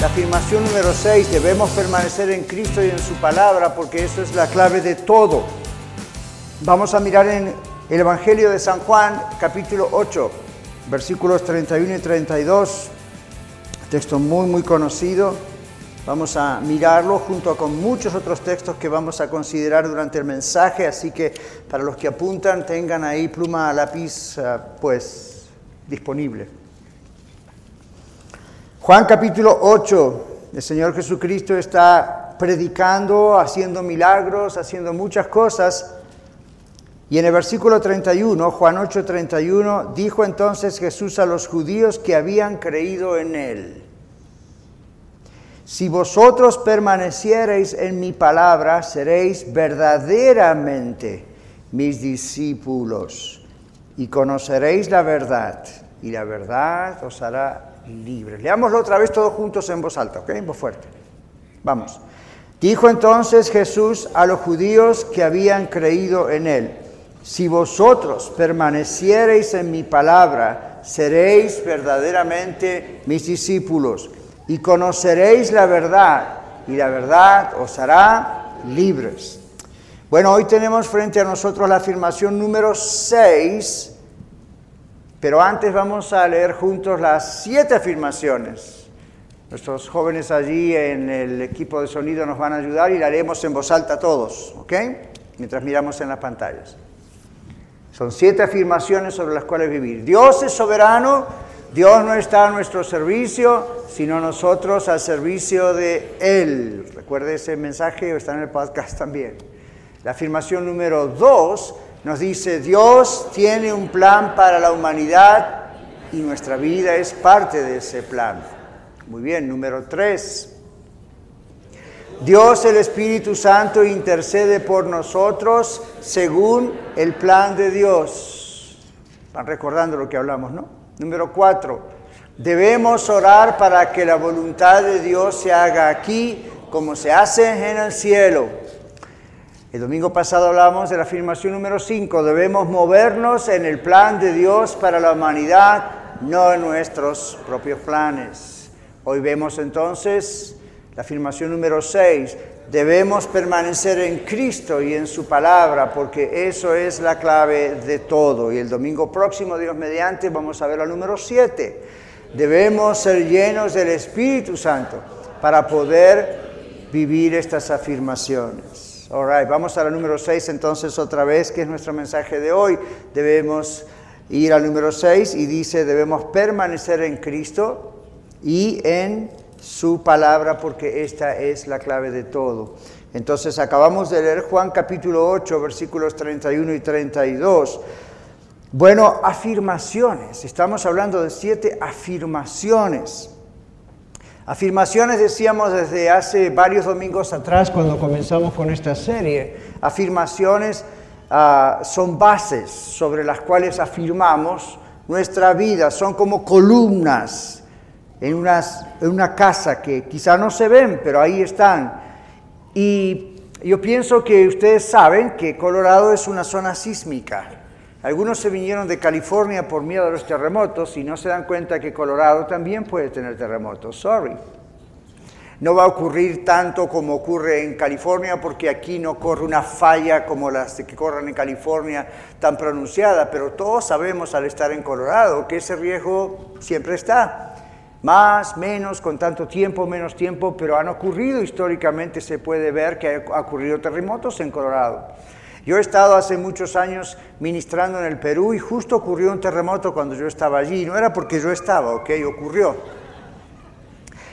La afirmación número 6, debemos permanecer en Cristo y en su palabra porque eso es la clave de todo. Vamos a mirar en el Evangelio de San Juan, capítulo 8, versículos 31 y 32, texto muy, muy conocido. Vamos a mirarlo junto con muchos otros textos que vamos a considerar durante el mensaje, así que para los que apuntan tengan ahí pluma, lápiz, eh, pues disponible. Juan capítulo 8, el Señor Jesucristo está predicando, haciendo milagros, haciendo muchas cosas. Y en el versículo 31, Juan 8, 31, dijo entonces Jesús a los judíos que habían creído en Él. Si vosotros permaneciereis en mi palabra, seréis verdaderamente mis discípulos y conoceréis la verdad, y la verdad os hará libres. Leámoslo otra vez todos juntos en voz alta, ¿ok? En voz fuerte. Vamos. Dijo entonces Jesús a los judíos que habían creído en él, si vosotros permaneciereis en mi palabra, seréis verdaderamente mis discípulos y conoceréis la verdad y la verdad os hará libres. Bueno, hoy tenemos frente a nosotros la afirmación número 6 pero antes vamos a leer juntos las siete afirmaciones. Nuestros jóvenes allí en el equipo de sonido nos van a ayudar y la leemos en voz alta todos, ¿ok? Mientras miramos en las pantallas. Son siete afirmaciones sobre las cuales vivir. Dios es soberano, Dios no está a nuestro servicio, sino nosotros al servicio de Él. Recuerde ese mensaje, está en el podcast también. La afirmación número dos nos dice, Dios tiene un plan para la humanidad y nuestra vida es parte de ese plan. Muy bien, número tres. Dios el Espíritu Santo intercede por nosotros según el plan de Dios. Van recordando lo que hablamos, ¿no? Número cuatro. Debemos orar para que la voluntad de Dios se haga aquí como se hace en el cielo. El domingo pasado hablábamos de la afirmación número 5, debemos movernos en el plan de Dios para la humanidad, no en nuestros propios planes. Hoy vemos entonces la afirmación número 6, debemos permanecer en Cristo y en su palabra, porque eso es la clave de todo. Y el domingo próximo, Dios mediante, vamos a ver la número 7, debemos ser llenos del Espíritu Santo para poder vivir estas afirmaciones. All vamos a la número 6 entonces otra vez, que es nuestro mensaje de hoy. Debemos ir al número 6 y dice, debemos permanecer en Cristo y en su palabra porque esta es la clave de todo. Entonces acabamos de leer Juan capítulo 8, versículos 31 y 32. Bueno, afirmaciones. Estamos hablando de siete afirmaciones. Afirmaciones decíamos desde hace varios domingos atrás cuando comenzamos con esta serie. Afirmaciones ah, son bases sobre las cuales afirmamos nuestra vida, son como columnas en, en una casa que quizá no se ven, pero ahí están. Y yo pienso que ustedes saben que Colorado es una zona sísmica. Algunos se vinieron de California por miedo a los terremotos y no se dan cuenta que Colorado también puede tener terremotos. Sorry. No va a ocurrir tanto como ocurre en California porque aquí no corre una falla como las que corren en California tan pronunciada, pero todos sabemos al estar en Colorado que ese riesgo siempre está. Más, menos, con tanto tiempo, menos tiempo, pero han ocurrido históricamente, se puede ver que ha ocurrido terremotos en Colorado. Yo he estado hace muchos años ministrando en el Perú y justo ocurrió un terremoto cuando yo estaba allí. No era porque yo estaba, ok, ocurrió.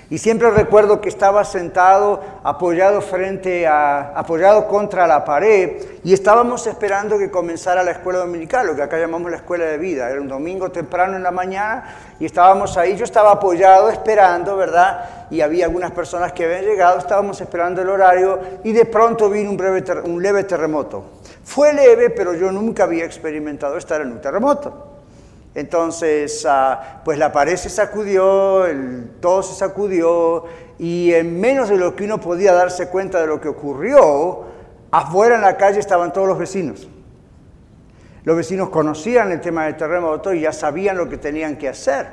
Y siempre recuerdo que estaba sentado, apoyado frente a, apoyado contra la pared, y estábamos esperando que comenzara la escuela dominical, lo que acá llamamos la escuela de vida. Era un domingo temprano en la mañana, y estábamos ahí, yo estaba apoyado esperando, ¿verdad? Y había algunas personas que habían llegado, estábamos esperando el horario, y de pronto vino un, breve un leve terremoto. Fue leve, pero yo nunca había experimentado estar en un terremoto. Entonces, ah, pues la pared se sacudió, el, todo se sacudió y en menos de lo que uno podía darse cuenta de lo que ocurrió, afuera en la calle estaban todos los vecinos. Los vecinos conocían el tema del terremoto y ya sabían lo que tenían que hacer.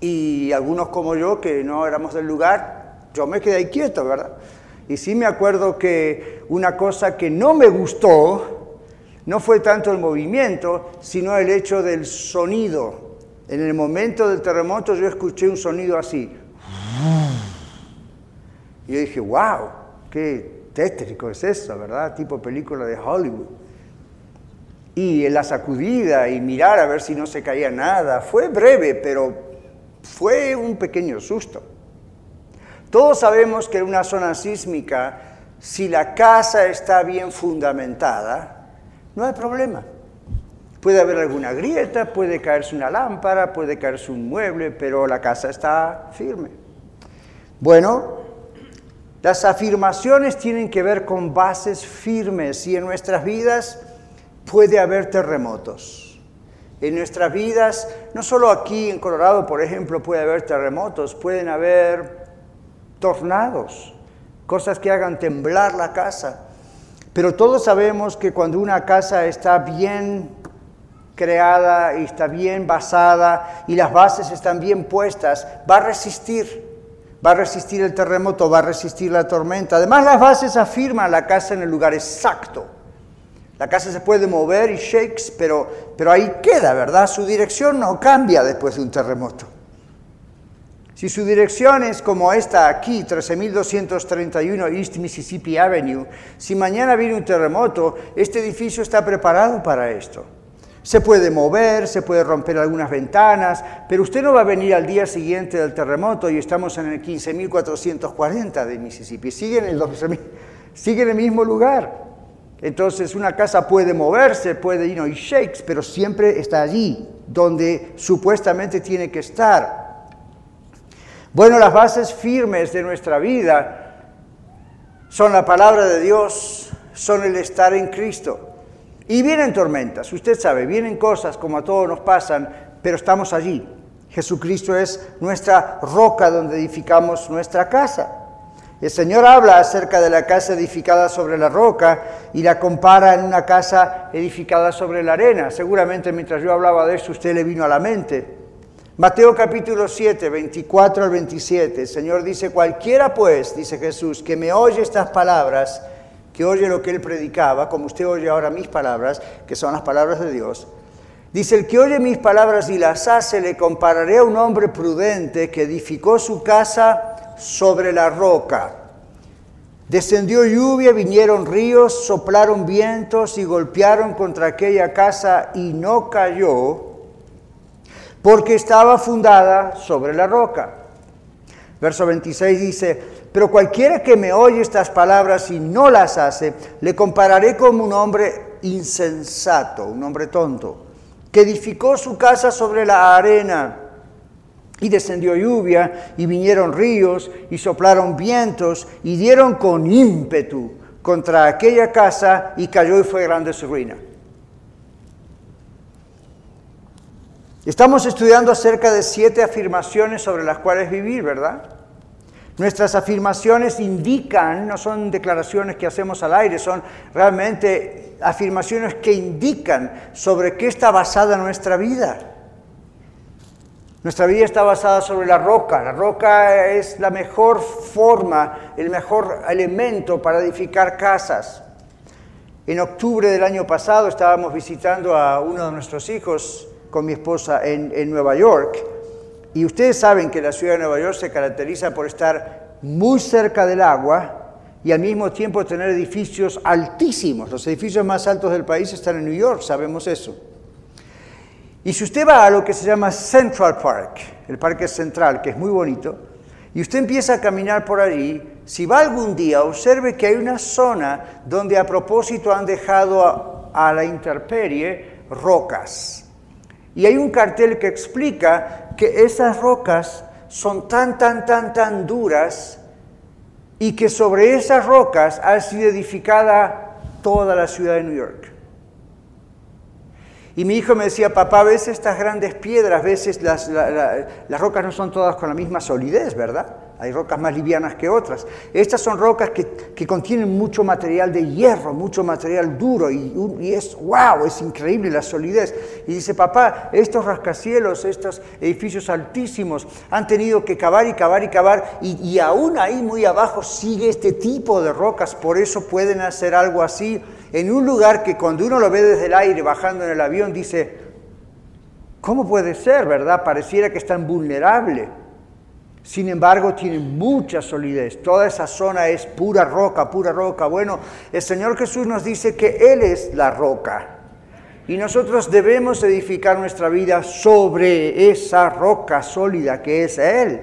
Y algunos como yo, que no éramos del lugar, yo me quedé quieto, ¿verdad? Y sí me acuerdo que una cosa que no me gustó no fue tanto el movimiento, sino el hecho del sonido. En el momento del terremoto yo escuché un sonido así. Y dije, wow, qué tétrico es eso, ¿verdad? Tipo película de Hollywood. Y la sacudida y mirar a ver si no se caía nada, fue breve, pero fue un pequeño susto. Todos sabemos que en una zona sísmica, si la casa está bien fundamentada, no hay problema. Puede haber alguna grieta, puede caerse una lámpara, puede caerse un mueble, pero la casa está firme. Bueno, las afirmaciones tienen que ver con bases firmes y en nuestras vidas puede haber terremotos. En nuestras vidas, no solo aquí en Colorado, por ejemplo, puede haber terremotos, pueden haber tornados, cosas que hagan temblar la casa. Pero todos sabemos que cuando una casa está bien creada y está bien basada y las bases están bien puestas, va a resistir. Va a resistir el terremoto, va a resistir la tormenta. Además, las bases afirman la casa en el lugar exacto. La casa se puede mover y shakes, pero, pero ahí queda, ¿verdad? Su dirección no cambia después de un terremoto. Si su dirección es como esta aquí, 13231 East Mississippi Avenue, si mañana viene un terremoto, este edificio está preparado para esto. Se puede mover, se puede romper algunas ventanas, pero usted no va a venir al día siguiente del terremoto y estamos en el 15.440 de Mississippi, sigue en, el sigue en el mismo lugar. Entonces una casa puede moverse, puede ir y shakes, pero siempre está allí, donde supuestamente tiene que estar. Bueno, las bases firmes de nuestra vida son la palabra de Dios, son el estar en Cristo. Y vienen tormentas, usted sabe, vienen cosas como a todos nos pasan, pero estamos allí. Jesucristo es nuestra roca donde edificamos nuestra casa. El Señor habla acerca de la casa edificada sobre la roca y la compara en una casa edificada sobre la arena. Seguramente mientras yo hablaba de eso usted le vino a la mente. Mateo capítulo 7, 24 al 27, el Señor dice, cualquiera pues, dice Jesús, que me oye estas palabras, que oye lo que Él predicaba, como usted oye ahora mis palabras, que son las palabras de Dios, dice, el que oye mis palabras y las hace, le compararé a un hombre prudente que edificó su casa sobre la roca. Descendió lluvia, vinieron ríos, soplaron vientos y golpearon contra aquella casa y no cayó porque estaba fundada sobre la roca. Verso 26 dice, pero cualquiera que me oye estas palabras y no las hace, le compararé como un hombre insensato, un hombre tonto, que edificó su casa sobre la arena. Y descendió lluvia, y vinieron ríos, y soplaron vientos, y dieron con ímpetu contra aquella casa, y cayó y fue grande su ruina. Estamos estudiando acerca de siete afirmaciones sobre las cuales vivir, ¿verdad? Nuestras afirmaciones indican, no son declaraciones que hacemos al aire, son realmente afirmaciones que indican sobre qué está basada nuestra vida. Nuestra vida está basada sobre la roca. La roca es la mejor forma, el mejor elemento para edificar casas. En octubre del año pasado estábamos visitando a uno de nuestros hijos con mi esposa en, Nueva York. Y ustedes saben que la ciudad de Nueva York se caracteriza por estar muy cerca del agua y al mismo tiempo tener edificios altísimos. Los edificios más altos del país están en New York, sabemos eso. Y si usted va a lo que se llama Central Park, el parque central, que es muy bonito, y usted empieza a caminar por allí, si va algún día, observe que hay una zona donde a propósito han dejado a, la intemperie rocas. Y hay un cartel que explica que esas rocas son tan, tan, tan, tan duras y que sobre esas rocas ha sido edificada toda la ciudad de New York. Y mi hijo me decía, papá, ves estas grandes piedras, veces las, las rocas no son todas con la misma solidez, ¿verdad? Hay rocas más livianas que otras. Estas son rocas que, contienen mucho material de hierro, mucho material duro y, y, es, wow, es increíble la solidez. Y dice, papá, estos rascacielos, estos edificios altísimos han tenido que cavar y cavar y cavar y, y aún ahí muy abajo sigue este tipo de rocas, por eso pueden hacer algo así en un lugar que cuando uno lo ve desde el aire bajando en el avión dice, ¿cómo puede ser, verdad? Pareciera que es tan vulnerable. Sin embargo, tiene mucha solidez. Toda esa zona es pura roca, pura roca. Bueno, el Señor Jesús nos dice que Él es la roca. Y nosotros debemos edificar nuestra vida sobre esa roca sólida que es Él.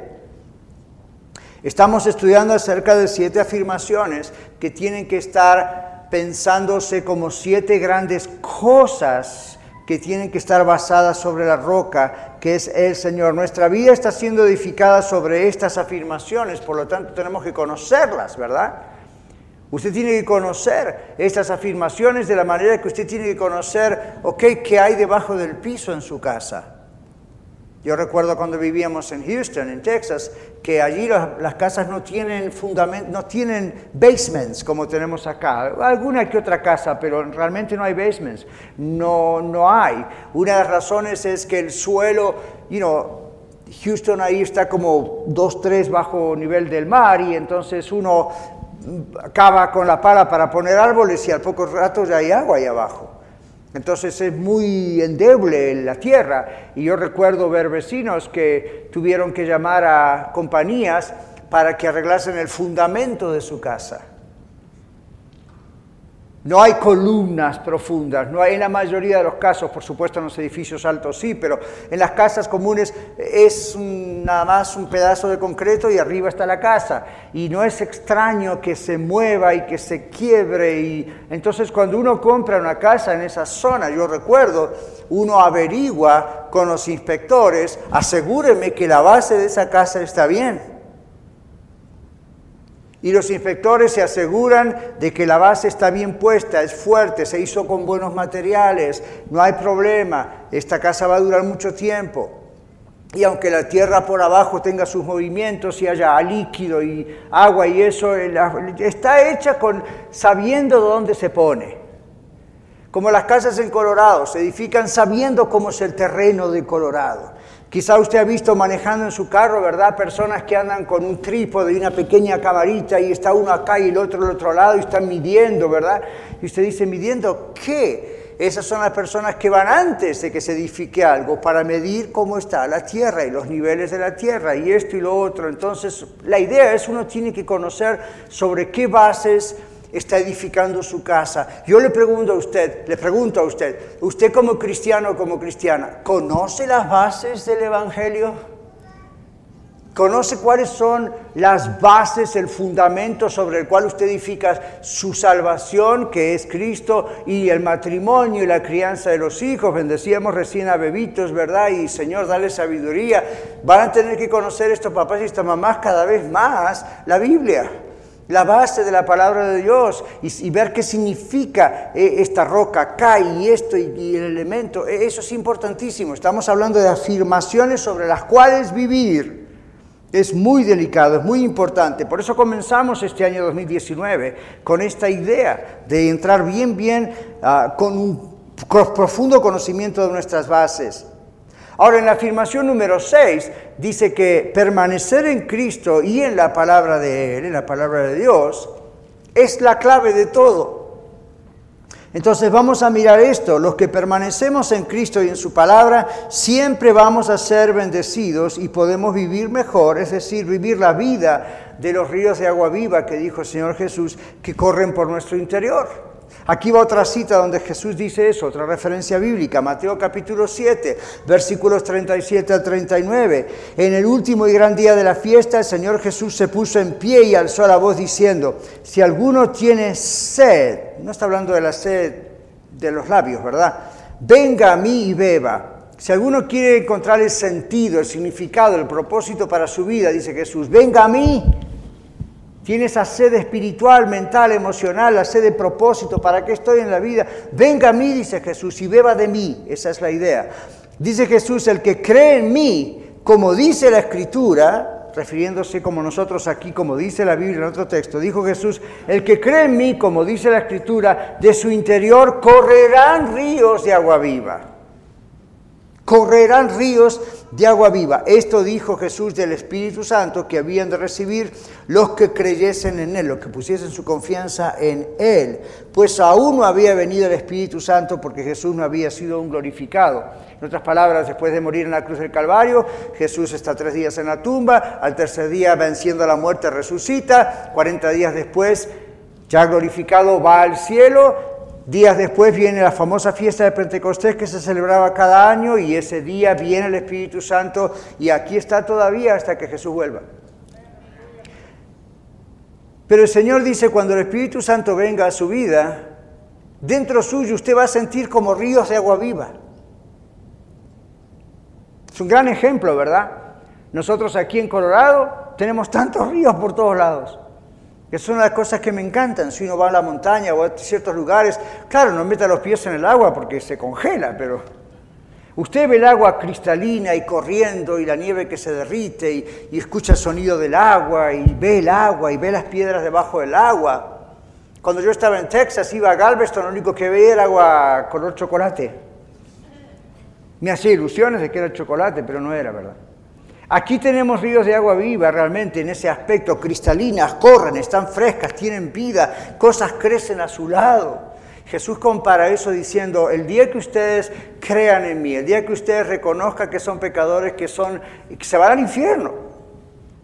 Estamos estudiando acerca de siete afirmaciones que tienen que estar pensándose como siete grandes cosas que tienen que estar basadas sobre la roca, que es el Señor. Nuestra vida está siendo edificada sobre estas afirmaciones, por lo tanto tenemos que conocerlas, ¿verdad? Usted tiene que conocer estas afirmaciones de la manera que usted tiene que conocer, ok, qué hay debajo del piso en su casa. Yo recuerdo cuando vivíamos en Houston, en Texas, que allí las, casas no tienen fundamento, no tienen basements como tenemos acá. Alguna que otra casa, pero realmente no hay basements. No, no hay. Una de las razones es que el suelo, you know, Houston ahí está como dos, tres bajo nivel del mar y entonces uno acaba con la pala para poner árboles y al poco rato ya hay agua ahí abajo. Entonces es muy endeble la tierra y yo recuerdo ver vecinos que tuvieron que llamar a compañías para que arreglasen el fundamento de su casa. No hay columnas profundas, no hay en la mayoría de los casos, por supuesto en los edificios altos sí, pero en las casas comunes es nada más un pedazo de concreto y arriba está la casa. Y no es extraño que se mueva y que se quiebre. Y entonces cuando uno compra una casa en esa zona, yo recuerdo, uno averigua con los inspectores, asegúreme que la base de esa casa está bien y los inspectores se aseguran de que la base está bien puesta, es fuerte, se hizo con buenos materiales, no hay problema, esta casa va a durar mucho tiempo. Y aunque la tierra por abajo tenga sus movimientos y haya líquido y agua y eso, está hecha con sabiendo dónde se pone. Como las casas en Colorado, se edifican sabiendo cómo es el terreno de Colorado. Quizá usted ha visto manejando en su carro, ¿verdad? Personas que andan con un trípode y una pequeña camarita y está uno acá y el otro al otro lado y están midiendo, ¿verdad? Y usted dice, ¿midiendo qué? Esas son las personas que van antes de que se edifique algo para medir cómo está la tierra y los niveles de la tierra y esto y lo otro. Entonces, la idea es uno tiene que conocer sobre qué bases está edificando su casa. Yo le pregunto a usted, le pregunto a usted, usted como cristiano o como cristiana, ¿conoce las bases del Evangelio? ¿Conoce cuáles son las bases, el fundamento sobre el cual usted edifica su salvación, que es Cristo, y el matrimonio y la crianza de los hijos? Bendecíamos recién a bebitos, ¿verdad? Y Señor, dale sabiduría. Van a tener que conocer estos papás y estas mamás cada vez más la Biblia la base de la palabra de Dios y, ver qué significa eh, esta roca, cae y esto y, el elemento. E, eso es importantísimo. Estamos hablando de afirmaciones sobre las cuales vivir. Es muy delicado, es muy importante. Por eso comenzamos este año 2019 con esta idea de entrar bien, bien ah, con un profundo conocimiento de nuestras bases. Ahora, en la afirmación número 6 dice que permanecer en Cristo y en la palabra de Él, en la palabra de Dios, es la clave de todo. Entonces vamos a mirar esto, los que permanecemos en Cristo y en su palabra, siempre vamos a ser bendecidos y podemos vivir mejor, es decir, vivir la vida de los ríos de agua viva que dijo el Señor Jesús, que corren por nuestro interior. Aquí va otra cita donde Jesús dice eso, otra referencia bíblica, Mateo capítulo 7, versículos 37 al 39. En el último y gran día de la fiesta, el Señor Jesús se puso en pie y alzó la voz diciendo, si alguno tiene sed, no está hablando de la sed de los labios, ¿verdad? Venga a mí y beba. Si alguno quiere encontrar el sentido, el significado, el propósito para su vida, dice Jesús, venga a mí tiene esa sed espiritual, mental, emocional, la sed de propósito, ¿para qué estoy en la vida? Venga a mí, dice Jesús, y beba de mí. Esa es la idea. Dice Jesús, el que cree en mí, como dice la Escritura, refiriéndose como nosotros aquí, como dice la Biblia en otro texto, dijo Jesús, el que cree en mí, como dice la Escritura, de su interior correrán ríos de agua viva correrán ríos de agua viva. Esto dijo Jesús del Espíritu Santo que habían de recibir los que creyesen en Él, los que pusiesen su confianza en Él, pues aún no había venido el Espíritu Santo porque Jesús no había sido un glorificado. En otras palabras, después de morir en la cruz del Calvario, Jesús está tres días en la tumba, al tercer día venciendo la muerte resucita, 40 días después, ya glorificado, va al cielo Días después viene la famosa fiesta de Pentecostés que se celebraba cada año y ese día viene el Espíritu Santo y aquí está todavía hasta que Jesús vuelva. Pero el Señor dice, cuando el Espíritu Santo venga a su vida, dentro suyo usted va a sentir como ríos de agua viva. Es un gran ejemplo, ¿verdad? Nosotros aquí en Colorado tenemos tantos ríos por todos lados que son las cosas que me encantan. Si uno va a la montaña o a ciertos lugares, claro, no meta los pies en el agua porque se congela, pero usted ve el agua cristalina y corriendo y la nieve que se derrite y, escucha el sonido del agua y ve el agua y ve las piedras debajo del agua. Cuando yo estaba en Texas, iba a Galveston, lo único que veía era agua color chocolate. Me hacía ilusiones de que era chocolate, pero no era, ¿verdad? Aquí tenemos ríos de agua viva realmente en ese aspecto, cristalinas, corren, están frescas, tienen vida, cosas crecen a su lado. Jesús compara eso diciendo, el día que ustedes crean en mí, el día que ustedes reconozcan que son pecadores, que, son, que se van al infierno.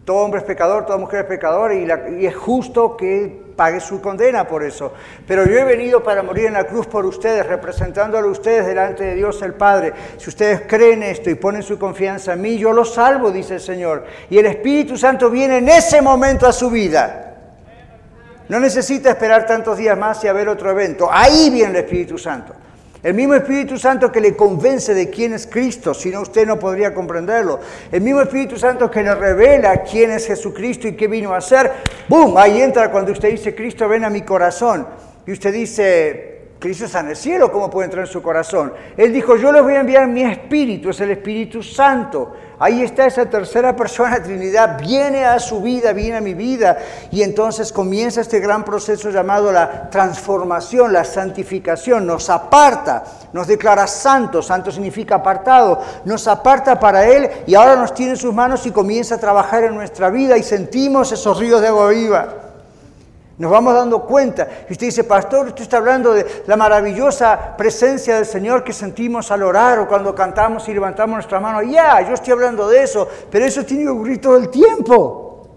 Todo hombre es pecador, toda mujer es pecadora y, y es justo que pague su condena por eso. Pero yo he venido para morir en la cruz por ustedes, representándolo a ustedes delante de Dios el Padre. Si ustedes creen esto y ponen su confianza en mí, yo los salvo, dice el Señor. Y el Espíritu Santo viene en ese momento a su vida. No necesita esperar tantos días más y a ver otro evento. Ahí viene el Espíritu Santo. El mismo Espíritu Santo que le convence de quién es Cristo, si no usted no podría comprenderlo. El mismo Espíritu Santo que le revela quién es Jesucristo y qué vino a hacer. ¡Bum! Ahí entra cuando usted dice, Cristo ven a mi corazón. Y usted dice, Cristo está en el cielo, ¿cómo puede entrar en su corazón? Él dijo, yo les voy a enviar mi espíritu, es el Espíritu Santo. Ahí está esa tercera persona, Trinidad, viene a su vida, viene a mi vida. Y entonces comienza este gran proceso llamado la transformación, la santificación. Nos aparta, nos declara santos, santo significa apartado, nos aparta para Él y ahora nos tiene en sus manos y comienza a trabajar en nuestra vida y sentimos esos ríos de agua viva. Nos vamos dando cuenta. Y usted dice, pastor, usted está hablando de la maravillosa presencia del Señor que sentimos al orar o cuando cantamos y levantamos nuestra mano. Ya, yo estoy hablando de eso, pero eso tiene que ocurrir todo el tiempo.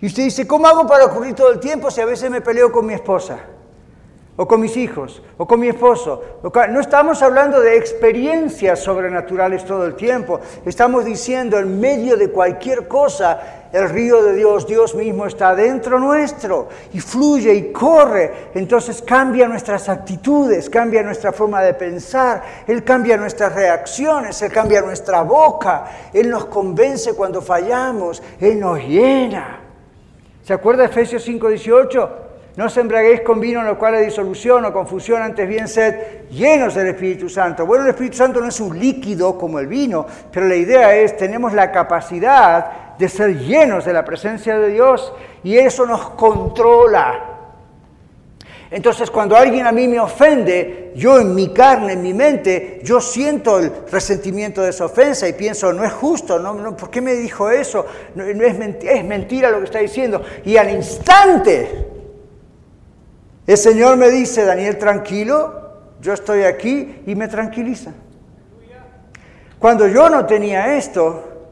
Y usted dice, ¿cómo hago para ocurrir todo el tiempo si a veces me peleo con mi esposa? O con mis hijos, o con mi esposo. No estamos hablando de experiencias sobrenaturales todo el tiempo. Estamos diciendo, en medio de cualquier cosa, el río de Dios, Dios mismo está dentro nuestro y fluye y corre. Entonces cambia nuestras actitudes, cambia nuestra forma de pensar, Él cambia nuestras reacciones, Él cambia nuestra boca, Él nos convence cuando fallamos, Él nos llena. ¿Se acuerda de Efesios 5:18? No os embraguéis con vino en lo cual hay disolución o confusión, antes bien sed llenos del Espíritu Santo. Bueno, el Espíritu Santo no es un líquido como el vino, pero la idea es, tenemos la capacidad de ser llenos de la presencia de Dios y eso nos controla. Entonces, cuando alguien a mí me ofende, yo en mi carne, en mi mente, yo siento el resentimiento de esa ofensa y pienso, no es justo, no, ¿por qué me dijo eso? No, es mentira lo que está diciendo. Y al instante el Señor me dice, Daniel, tranquilo, yo estoy aquí y me tranquiliza. Cuando yo no tenía esto,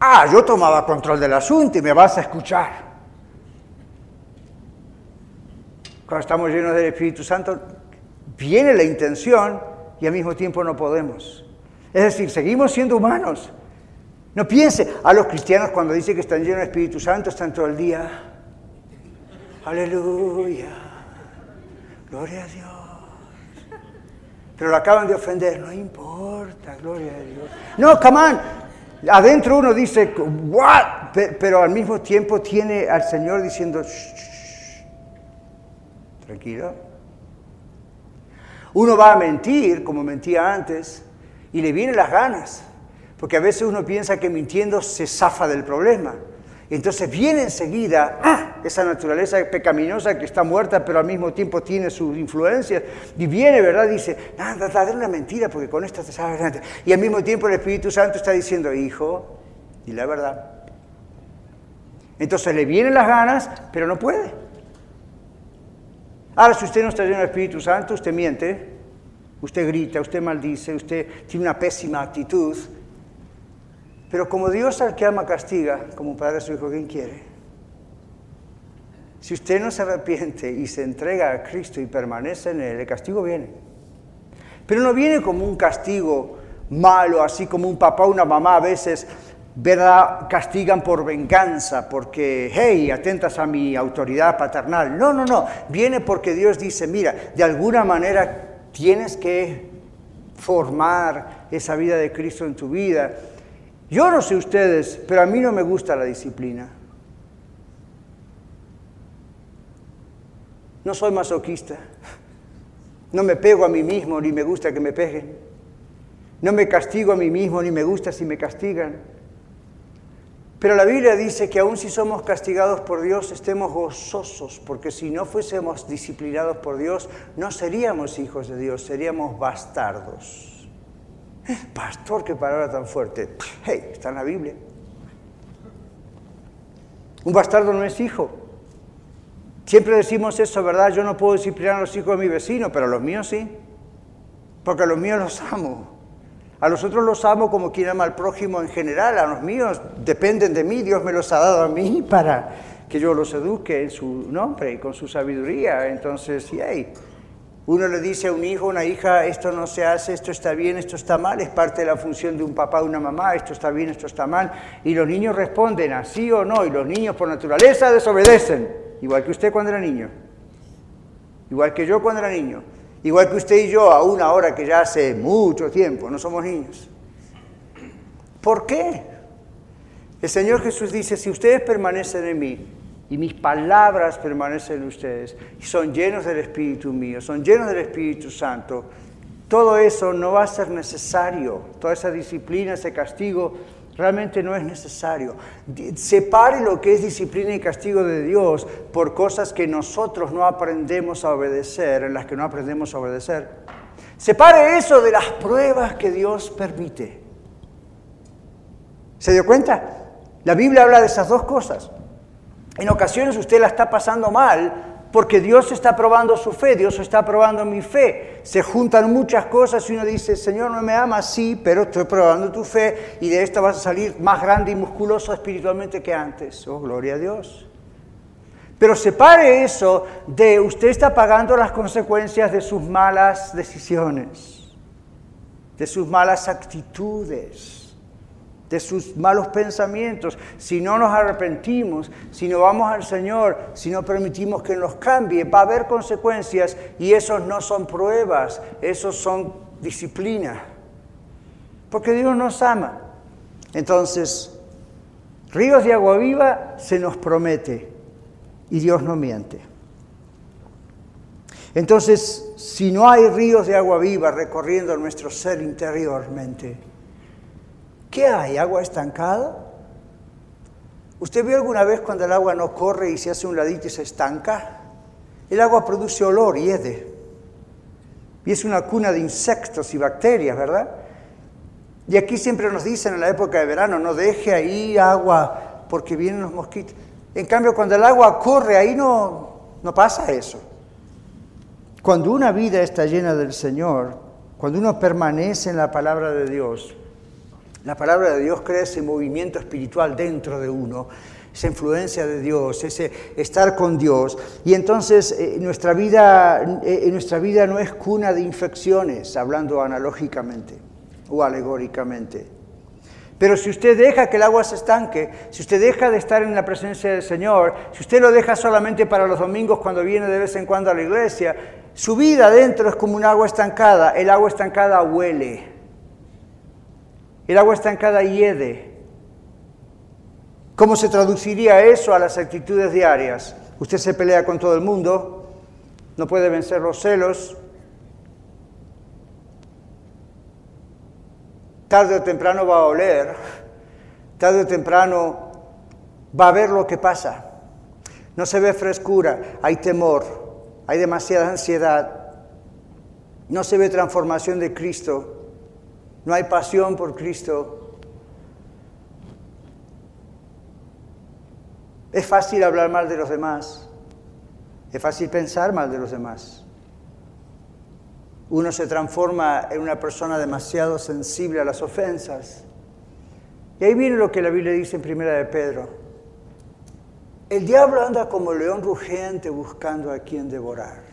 ah, yo tomaba control del asunto y me vas a escuchar. Cuando estamos llenos del Espíritu Santo, viene la intención y al mismo tiempo no podemos. Es decir, seguimos siendo humanos. No piense, a los cristianos cuando dice que están llenos del Espíritu Santo están todo el día. Aleluya. Gloria a Dios. Pero lo acaban de ofender. No importa, gloria a Dios. No, come on. Adentro uno dice, what? Pero al mismo tiempo tiene al Señor diciendo, tranquilo. Uno va a mentir, como mentía antes, y le vienen las ganas. Porque a veces uno piensa que mintiendo se zafa del problema. Entonces viene enseguida ¡ah! esa naturaleza pecaminosa que está muerta, pero al mismo tiempo tiene sus influencias. Y viene, ¿verdad? Dice, nada, dale una mentira, porque con esto te sabes. Y al mismo tiempo el Espíritu Santo está diciendo, hijo, y la verdad. Entonces le vienen las ganas, pero no puede. Ahora, si usted no está lleno del Espíritu Santo, usted miente, usted grita, usted maldice, usted tiene una pésima actitud. Pero como Dios al que ama castiga, como padre a su hijo, ¿quién quiere? Si usted no se arrepiente y se entrega a Cristo y permanece en Él, el castigo viene. Pero no viene como un castigo malo, así como un papá o una mamá a veces, ¿verdad? Castigan por venganza, porque, hey, atentas a mi autoridad paternal. No, no, no. Viene porque Dios dice, mira, de alguna manera tienes que formar esa vida de Cristo en tu vida yo no sé ustedes, pero a mí no me gusta la disciplina. No soy masoquista. No me pego a mí mismo ni me gusta que me peguen. No me castigo a mí mismo ni me gusta si me castigan. Pero la Biblia dice que aun si somos castigados por Dios, estemos gozosos, porque si no fuésemos disciplinados por Dios, no seríamos hijos de Dios, seríamos bastardos. Pastor, qué palabra tan fuerte. Hey, está en la Biblia. Un bastardo no es hijo. Siempre decimos eso, ¿verdad? Yo no puedo disciplinar a los hijos de mi vecino, pero a los míos sí. Porque a los míos los amo. A los otros los amo como quien ama al prójimo en general. A los míos dependen de mí. Dios me los ha dado a mí para que yo los eduque en su nombre y con su sabiduría. Entonces, hey, uno le dice a un hijo, una hija, esto no se hace, esto está bien, esto está mal, es parte de la función de un papá una mamá, esto está bien, esto está mal. Y los niños responden así o no, y los niños por naturaleza desobedecen, igual que usted cuando era niño, igual que yo cuando era niño, igual que usted y yo, aún ahora que ya hace mucho tiempo, no somos niños. ¿Por qué? El Señor Jesús dice, si ustedes permanecen en mí y mis palabras permanecen en ustedes son llenos del Espíritu mío, son llenos del Espíritu Santo, todo eso no va a ser necesario, toda esa disciplina, ese castigo, realmente no es necesario. Separe lo que es disciplina y castigo de Dios por cosas que nosotros no aprendemos a obedecer, en las que no aprendemos a obedecer. Separe eso de las pruebas que Dios permite. ¿Se dio cuenta? La Biblia habla de esas dos cosas. En ocasiones usted la está pasando mal porque Dios está probando su fe, Dios está probando mi fe. Se juntan muchas cosas y uno dice, Señor, no me ama, sí, pero estoy probando tu fe y de esta vas a salir más grande y musculoso espiritualmente que antes. Oh, gloria a Dios. Pero separe eso de usted está pagando las consecuencias de sus malas decisiones, de sus malas actitudes de sus malos pensamientos, si no nos arrepentimos, si no vamos al Señor, si no permitimos que nos cambie, va a haber consecuencias y esos no son pruebas, esos son disciplina. Porque Dios nos ama. Entonces, ríos de agua viva se nos promete y Dios no miente. Entonces, si no hay ríos de agua viva recorriendo nuestro ser interiormente, ¿Qué hay? ¿Agua estancada? ¿Usted vio alguna vez cuando el agua no corre y se hace un ladito y se estanca? El agua produce olor y hede. Y es una cuna de insectos y bacterias, ¿verdad? Y aquí siempre nos dicen en la época de verano, no deje ahí agua porque vienen los mosquitos. En cambio, cuando el agua corre, ahí no, no pasa eso. Cuando una vida está llena del Señor, cuando uno permanece en la palabra de Dios, la palabra de Dios crea ese movimiento espiritual dentro de uno. esa influencia de Dios, ese estar con Dios. Y entonces eh, nuestra, vida, eh, nuestra vida no es cuna de infecciones, hablando analógicamente o alegóricamente. Pero si usted deja que el agua se estanque, si usted deja de estar en la presencia del Señor, si usted lo deja solamente para los domingos cuando viene de vez en cuando a la iglesia, su vida adentro es como un agua estancada. El agua estancada huele. El agua estancada hiede. ¿Cómo se traduciría eso a las actitudes diarias? Usted se pelea con todo el mundo, no puede vencer los celos. Tarde o temprano va a oler, tarde o temprano va a ver lo que pasa. No se ve frescura, hay temor, hay demasiada ansiedad, no se ve transformación de Cristo, no hay pasión por Cristo, Es fácil hablar mal de los demás. Es fácil pensar mal de los demás. Uno se transforma en una persona demasiado sensible a las ofensas. Y ahí viene lo que la Biblia dice en Primera de Pedro. El diablo anda como león rugiente buscando a quien devorar.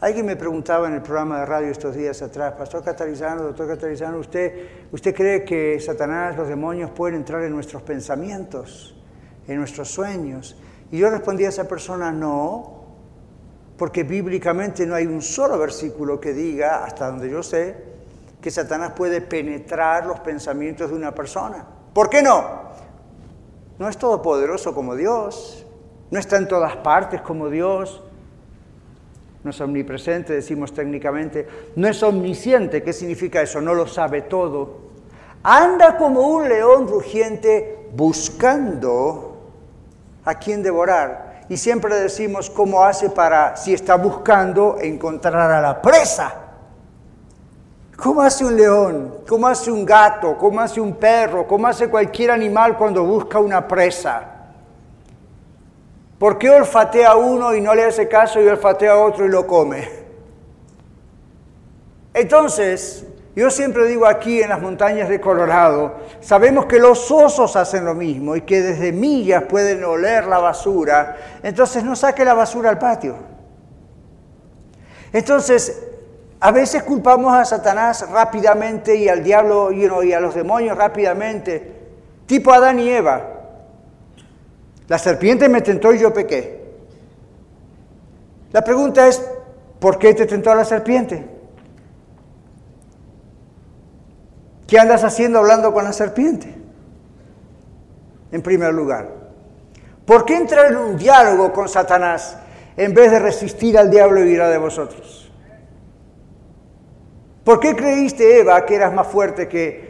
Alguien me preguntaba en el programa de radio estos días atrás, Pastor Catalizano, Doctor Catalizano, ¿usted, ¿usted cree que Satanás, los demonios pueden entrar en nuestros pensamientos? en nuestros sueños. Y yo respondí a esa persona, no, porque bíblicamente no hay un solo versículo que diga, hasta donde yo sé, que Satanás puede penetrar los pensamientos de una persona. ¿Por qué no? No es todopoderoso como Dios, no está en todas partes como Dios, no es omnipresente, decimos técnicamente, no es omnisciente, ¿qué significa eso? No lo sabe todo. Anda como un león rugiente buscando a quién devorar. Y siempre decimos cómo hace para, si está buscando, encontrar a la presa. ¿Cómo hace un león? ¿Cómo hace un gato? ¿Cómo hace un perro? ¿Cómo hace cualquier animal cuando busca una presa? ¿Por qué olfatea a uno y no le hace caso y olfatea a otro y lo come? Entonces, yo siempre digo aquí en las montañas de Colorado, sabemos que los osos hacen lo mismo y que desde millas pueden oler la basura, entonces no saque la basura al patio. Entonces, a veces culpamos a Satanás rápidamente y al diablo y a los demonios rápidamente, tipo Adán y Eva. La serpiente me tentó y yo pequé. La pregunta es, ¿por qué te tentó la serpiente? ¿Qué andas haciendo hablando con la serpiente? En primer lugar. ¿Por qué entrar en un diálogo con Satanás en vez de resistir al diablo y ir de vosotros? ¿Por qué creíste, Eva, que eras más fuerte que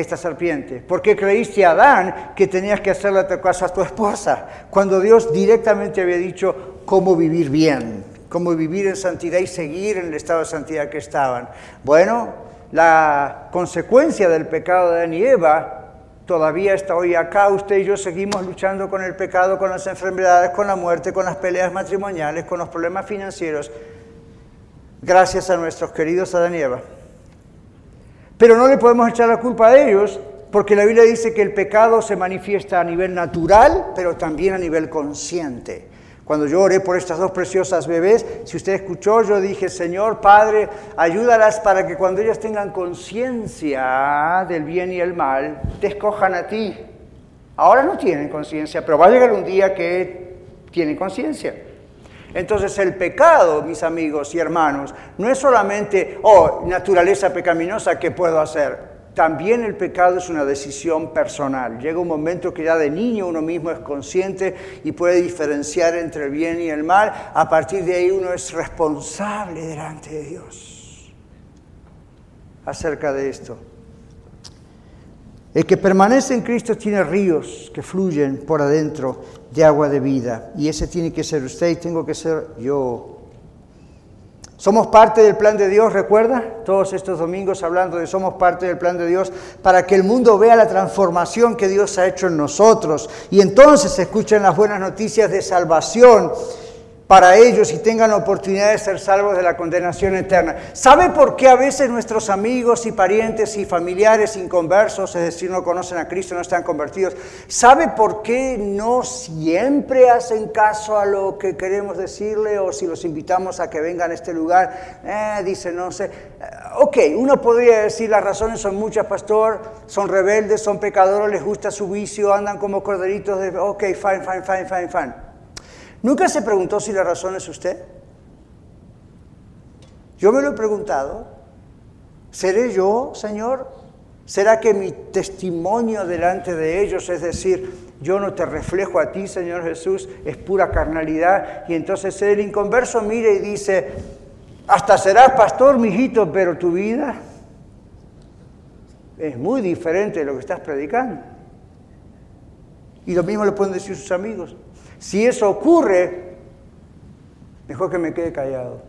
esta serpiente? ¿Por qué creíste, Adán, que tenías que hacerle caso a tu esposa? Cuando Dios directamente había dicho cómo vivir bien, cómo vivir en santidad y seguir en el estado de santidad que estaban. Bueno, la consecuencia del pecado de Adán y Eva todavía está hoy acá. Usted y yo seguimos luchando con el pecado, con las enfermedades, con la muerte, con las peleas matrimoniales, con los problemas financieros, gracias a nuestros queridos Adán y Eva. Pero no le podemos echar la culpa a ellos porque la Biblia dice que el pecado se manifiesta a nivel natural, pero también a nivel consciente. Cuando yo oré por estas dos preciosas bebés, si usted escuchó, yo dije, Señor Padre, ayúdalas para que cuando ellas tengan conciencia del bien y el mal, te escojan a ti. Ahora no tienen conciencia, pero va a llegar un día que tienen conciencia. Entonces el pecado, mis amigos y hermanos, no es solamente, oh, naturaleza pecaminosa, ¿qué puedo hacer? También el pecado es una decisión personal. Llega un momento que ya de niño uno mismo es consciente y puede diferenciar entre el bien y el mal. A partir de ahí uno es responsable delante de Dios. Acerca de esto. El que permanece en Cristo tiene ríos que fluyen por adentro de agua de vida. Y ese tiene que ser usted y tengo que ser yo. Somos parte del plan de Dios, recuerda, todos estos domingos hablando de somos parte del plan de Dios para que el mundo vea la transformación que Dios ha hecho en nosotros y entonces escuchen las buenas noticias de salvación. Para ellos y tengan la oportunidad de ser salvos de la condenación eterna. ¿Sabe por qué a veces nuestros amigos y parientes y familiares inconversos, es decir, no conocen a Cristo, no están convertidos? ¿Sabe por qué no siempre hacen caso a lo que queremos decirle o si los invitamos a que vengan a este lugar? Eh, dice, no sé. Eh, ok, uno podría decir las razones son muchas, pastor, son rebeldes, son pecadores, les gusta su vicio, andan como corderitos de, ok, fine, fine, fine, fine, fine. ¿Nunca se preguntó si la razón es usted? Yo me lo he preguntado. ¿Seré yo, Señor? ¿Será que mi testimonio delante de ellos, es decir, yo no te reflejo a ti, Señor Jesús, es pura carnalidad? Y entonces el inconverso mire y dice, hasta serás pastor, mijito, pero tu vida es muy diferente de lo que estás predicando. Y lo mismo le pueden decir sus amigos. Si eso ocurre, mejor que me quede callado.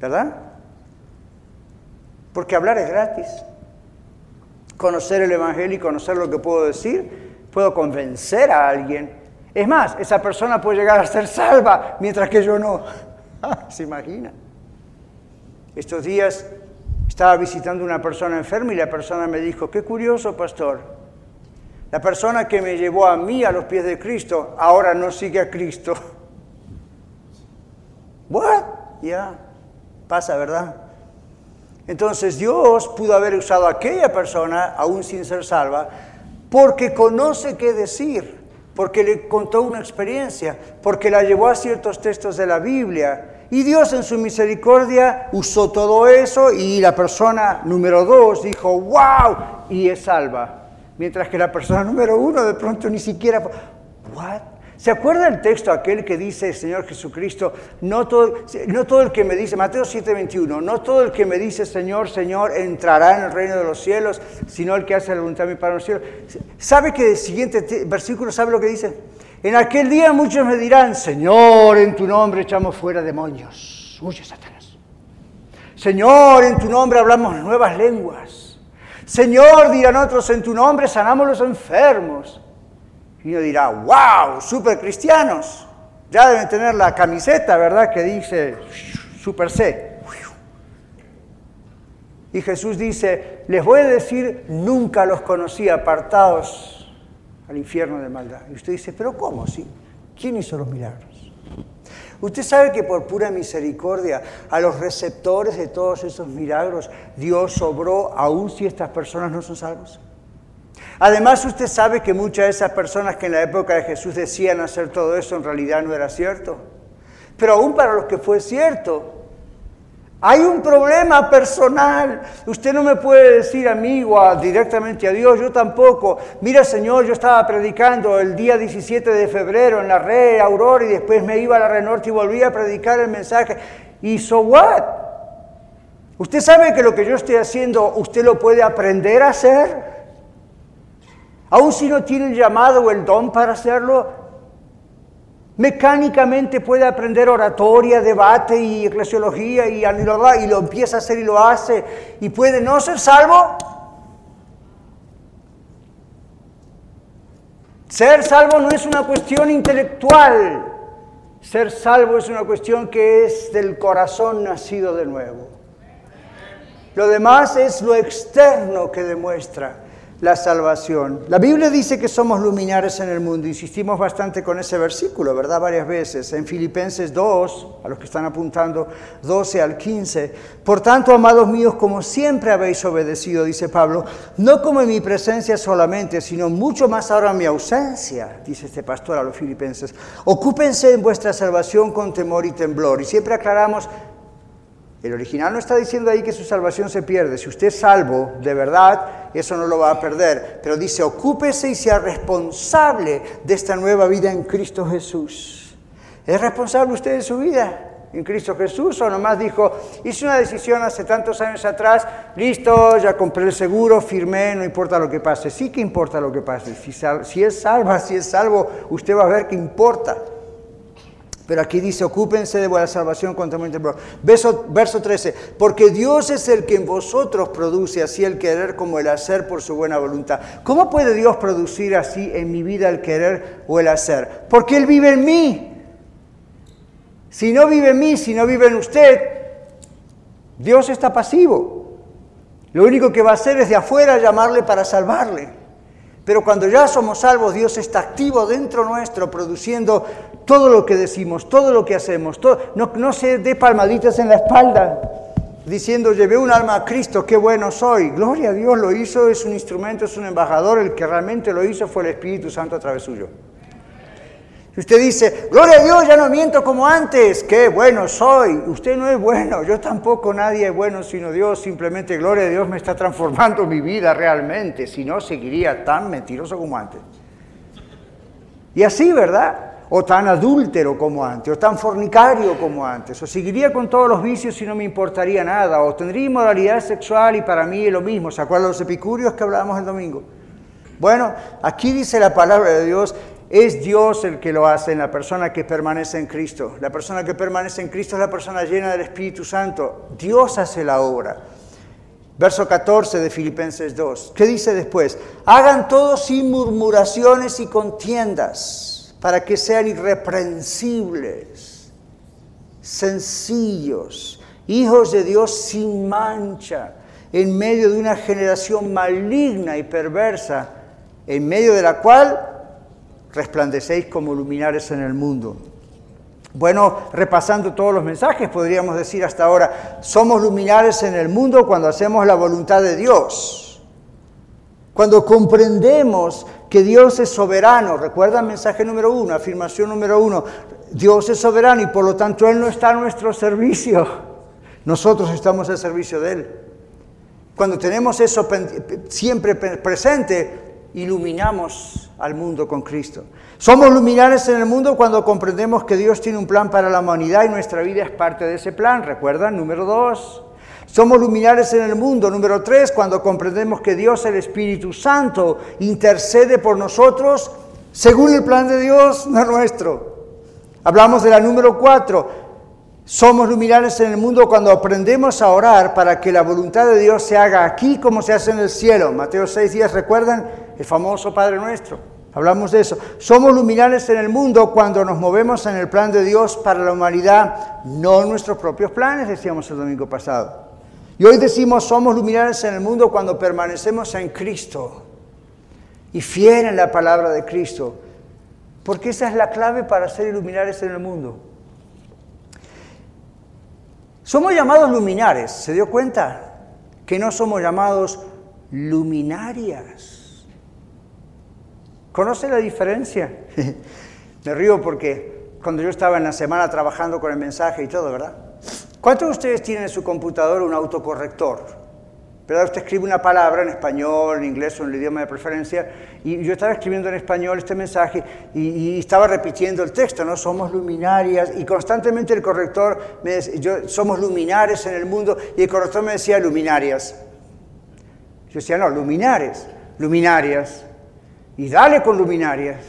¿Verdad? Porque hablar es gratis. Conocer el Evangelio y conocer lo que puedo decir, puedo convencer a alguien. Es más, esa persona puede llegar a ser salva mientras que yo no. ¿Se imagina? Estos días estaba visitando una persona enferma y la persona me dijo, qué curioso, pastor. La persona que me llevó a mí a los pies de Cristo ahora no sigue a Cristo. ¿What? Ya, pasa, ¿verdad? Entonces Dios pudo haber usado a aquella persona, aún sin ser salva, porque conoce qué decir, porque le contó una experiencia, porque la llevó a ciertos textos de la Biblia. Y Dios en su misericordia usó todo eso y la persona número dos dijo, wow, y es salva. Mientras que la persona número uno de pronto ni siquiera... ¿What? ¿Se acuerda el texto aquel que dice el Señor Jesucristo? No todo, no todo el que me dice, Mateo 7:21, no todo el que me dice Señor, Señor entrará en el reino de los cielos, sino el que hace la voluntad de mi Padre en los cielos. ¿Sabe que el siguiente versículo sabe lo que dice? En aquel día muchos me dirán, Señor, en tu nombre echamos fuera demonios. Huye, Satanás. Señor, en tu nombre hablamos nuevas lenguas. Señor, dirán otros, en tu nombre sanamos los enfermos. Y uno dirá, wow, super cristianos. Ya deben tener la camiseta, ¿verdad? Que dice super C. Y Jesús dice, les voy a decir, nunca los conocí apartados al infierno de maldad. Y usted dice, pero ¿cómo? Sí? ¿Quién hizo los milagros? Usted sabe que por pura misericordia a los receptores de todos esos milagros Dios sobró aún si estas personas no son salvos. Además usted sabe que muchas de esas personas que en la época de Jesús decían hacer todo eso en realidad no era cierto. Pero aún para los que fue cierto, hay un problema personal. Usted no me puede decir amigo directamente a Dios, yo tampoco. Mira Señor, yo estaba predicando el día 17 de febrero en la red Aurora y después me iba a la red norte y volví a predicar el mensaje. ¿Y so what? Usted sabe que lo que yo estoy haciendo, usted lo puede aprender a hacer. Aún si no tiene el llamado o el don para hacerlo, mecánicamente puede aprender oratoria, debate y eclesiología y, y lo empieza a hacer y lo hace y puede no ser salvo. Ser salvo no es una cuestión intelectual, ser salvo es una cuestión que es del corazón nacido de nuevo. Lo demás es lo externo que demuestra la salvación. La Biblia dice que somos luminares en el mundo. Insistimos bastante con ese versículo, ¿verdad? Varias veces. En Filipenses 2, a los que están apuntando, 12 al 15. Por tanto, amados míos, como siempre habéis obedecido, dice Pablo, no como en mi presencia solamente, sino mucho más ahora en mi ausencia, dice este pastor a los filipenses. Ocúpense en vuestra salvación con temor y temblor. Y siempre aclaramos, el original no está diciendo ahí que su salvación se pierde. Si usted es salvo, de verdad, eso no lo va a perder. Pero dice, ocúpese y sea responsable de esta nueva vida en Cristo Jesús. ¿Es responsable usted de su vida en Cristo Jesús o nomás dijo, hice una decisión hace tantos años atrás, listo, ya compré el seguro, firmé, no importa lo que pase? Sí que importa lo que pase. Si, si es salva, si es salvo, usted va a ver que importa. Pero aquí dice, ocúpense de vuestra salvación contra Verso, verso 13, porque Dios es el que en vosotros produce así el querer como el hacer por su buena voluntad. ¿Cómo puede Dios producir así en mi vida el querer o el hacer? Porque Él vive en mí. Si no vive en mí, si no vive en usted, Dios está pasivo. Lo único que va a hacer es de afuera llamarle para salvarle. Pero cuando ya somos salvos, Dios está activo dentro nuestro, produciendo todo lo que decimos, todo lo que hacemos. no, no se dé palmaditas en la espalda diciendo, llevé un alma a Cristo, qué bueno soy. Gloria a Dios, lo hizo, es un instrumento, es un embajador. El que realmente lo hizo fue el Espíritu Santo a través suyo. Si usted dice, gloria a Dios, ya no miento como antes, qué bueno soy. Usted no es bueno, yo tampoco, nadie es bueno sino Dios. Simplemente, gloria a Dios, me está transformando mi vida realmente. Si no, seguiría tan mentiroso como antes. Y así, ¿verdad? O tan adúltero como antes, o tan fornicario como antes, o seguiría con todos los vicios y no me importaría nada, o tendría inmoralidad sexual y para mí es lo mismo. ¿Se acuerdan los epicúreos que hablábamos el domingo? Bueno, aquí dice la palabra de Dios es Dios el que lo hace en la persona que permanece en Cristo. La persona que permanece en Cristo es la persona llena del Espíritu Santo. Dios hace la obra. Verso 14 de Filipenses 2. ¿Qué dice después? Hagan todo sin murmuraciones y contiendas, para que sean irreprensibles, sencillos, hijos de Dios sin mancha, en medio de una generación maligna y perversa, en medio de la cual resplandecéis como luminares en el mundo. Bueno, repasando todos los mensajes, podríamos decir hasta ahora, somos luminares en el mundo cuando hacemos la voluntad de Dios. Cuando comprendemos que Dios es soberano, recuerda mensaje número uno, afirmación número uno, Dios es soberano y por lo tanto Él no está a nuestro servicio, nosotros estamos al servicio de Él. Cuando tenemos eso siempre presente, iluminamos al mundo con Cristo. Somos luminares en el mundo cuando comprendemos que Dios tiene un plan para la humanidad y nuestra vida es parte de ese plan. ¿Recuerdan? Número dos. Somos luminares en el mundo. Número tres, cuando comprendemos que Dios, el Espíritu Santo, intercede por nosotros según el plan de Dios, no nuestro. Hablamos de la número cuatro. Somos luminares en el mundo cuando aprendemos a orar para que la voluntad de Dios se haga aquí como se hace en el cielo. Mateo 6 días, ¿recuerdan? el famoso Padre Nuestro. Hablamos de eso. Somos luminares en el mundo cuando nos movemos en el plan de Dios para la humanidad, no en nuestros propios planes, decíamos el domingo pasado. Y hoy decimos somos luminares en el mundo cuando permanecemos en Cristo y fiel en la palabra de Cristo, porque esa es la clave para ser iluminares en el mundo. Somos llamados luminares, ¿se dio cuenta? Que no somos llamados luminarias. ¿Conoce la diferencia? Me río porque cuando yo estaba en la semana trabajando con el mensaje y todo, ¿verdad? ¿Cuántos de ustedes tienen en su computadora un autocorrector? ¿Verdad? Usted escribe una palabra en español, en inglés o en el idioma de preferencia, y yo estaba escribiendo en español este mensaje y, estaba repitiendo el texto, ¿no? Somos luminarias, y constantemente el corrector me decía, yo, somos luminares en el mundo, y el corrector me decía luminarias. Yo decía, no, luminares, luminarias y dale con luminarias.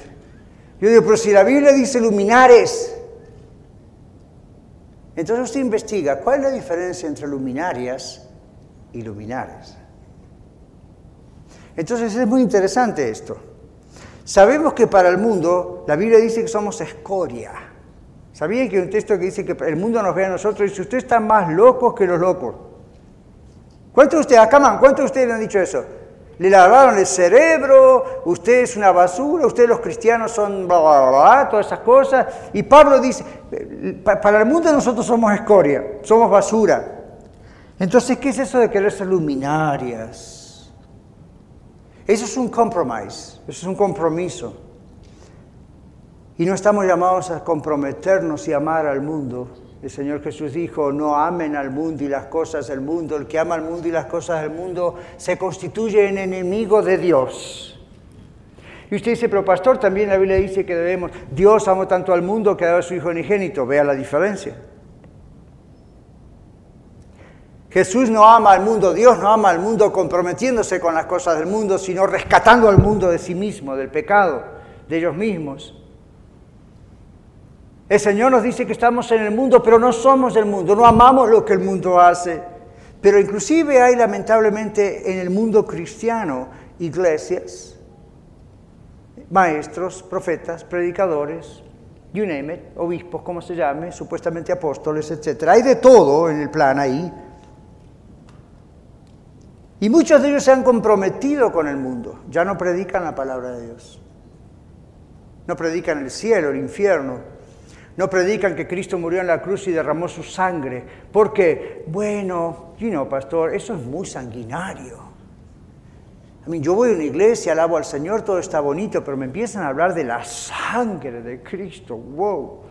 Yo digo, pero si la Biblia dice luminares, entonces usted investiga cuál es la diferencia entre luminarias y luminares. Entonces es muy interesante esto. Sabemos que para el mundo la Biblia dice que somos escoria. ¿Sabían que hay un texto que dice que el mundo nos ve a nosotros y si ustedes están más locos que los locos? ¿Cuántos de ustedes, acá, cuántos de ustedes han dicho eso? Le lavaron el cerebro, usted es una basura, ustedes los cristianos son bla, bla, bla, todas esas cosas. Y Pablo dice, para el mundo nosotros somos escoria, somos basura. Entonces, ¿qué es eso de querer ser luminarias? Eso es un compromise, eso es un compromiso. Y no estamos llamados a comprometernos y amar al mundo, el Señor Jesús dijo, no amen al mundo y las cosas del mundo. El que ama al mundo y las cosas del mundo se constituye en enemigo de Dios. Y usted dice, pero pastor, también la Biblia dice que debemos, Dios amó tanto al mundo que a su Hijo unigénito. Vea la diferencia. Jesús no ama al mundo, Dios no ama al mundo comprometiéndose con las cosas del mundo, sino rescatando al mundo de sí mismo, del pecado, de ellos mismos. El Señor nos dice que estamos en el mundo, pero no somos del mundo, no amamos lo que el mundo hace. Pero inclusive hay lamentablemente en el mundo cristiano iglesias, maestros, profetas, predicadores, you name it, obispos, como se llame, supuestamente apóstoles, etc. Hay de todo en el plan ahí. Y muchos de ellos se han comprometido con el mundo, ya no predican la palabra de Dios. No predican el cielo, el infierno. No predican que Cristo murió en la cruz y derramó su sangre. Porque, bueno, you know, pastor, eso es muy sanguinario. A mí, yo voy a una iglesia, alabo al Señor, todo está bonito, pero me empiezan a hablar de la sangre de Cristo. Wow.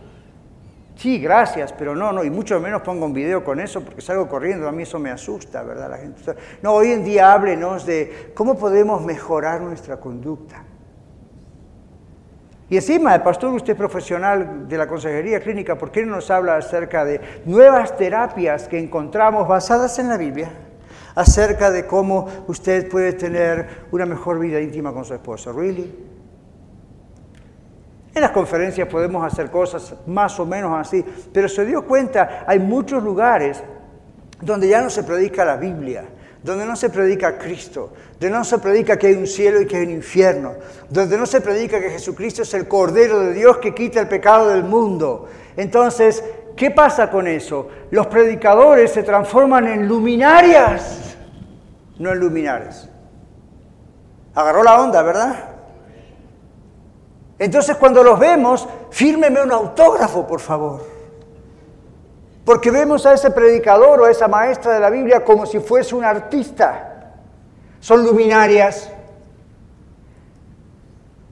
Sí, gracias, pero no, no, y mucho menos pongo un video con eso porque salgo corriendo, a mí eso me asusta, ¿verdad? La gente. No, hoy en día háblenos de cómo podemos mejorar nuestra conducta. Y encima, el pastor, usted profesional de la consejería clínica, ¿por qué no nos habla acerca de nuevas terapias que encontramos basadas en la Biblia? Acerca de cómo usted puede tener una mejor vida íntima con su esposo. ¿Really? En las conferencias podemos hacer cosas más o menos así, pero se dio cuenta, hay muchos lugares donde ya no se predica la Biblia, donde no se predica Cristo, donde no se predica que hay un cielo y que hay un infierno, donde no se predica que Jesucristo es el Cordero de Dios que quita el pecado del mundo. Entonces, ¿qué pasa con eso? Los predicadores se transforman en luminarias, no en luminares. Agarró la onda, ¿verdad? Entonces cuando los vemos, fírmeme un autógrafo, por favor. Porque vemos a ese predicador o a esa maestra de la Biblia como si fuese un artista. Son luminarias.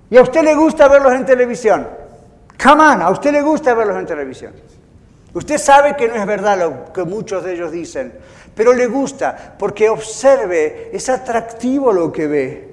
Y a usted le gusta verlos en televisión. Come on, a usted le gusta verlos en televisión. Usted sabe que no es verdad lo que muchos de ellos dicen, pero le gusta porque observe, es atractivo lo que ve.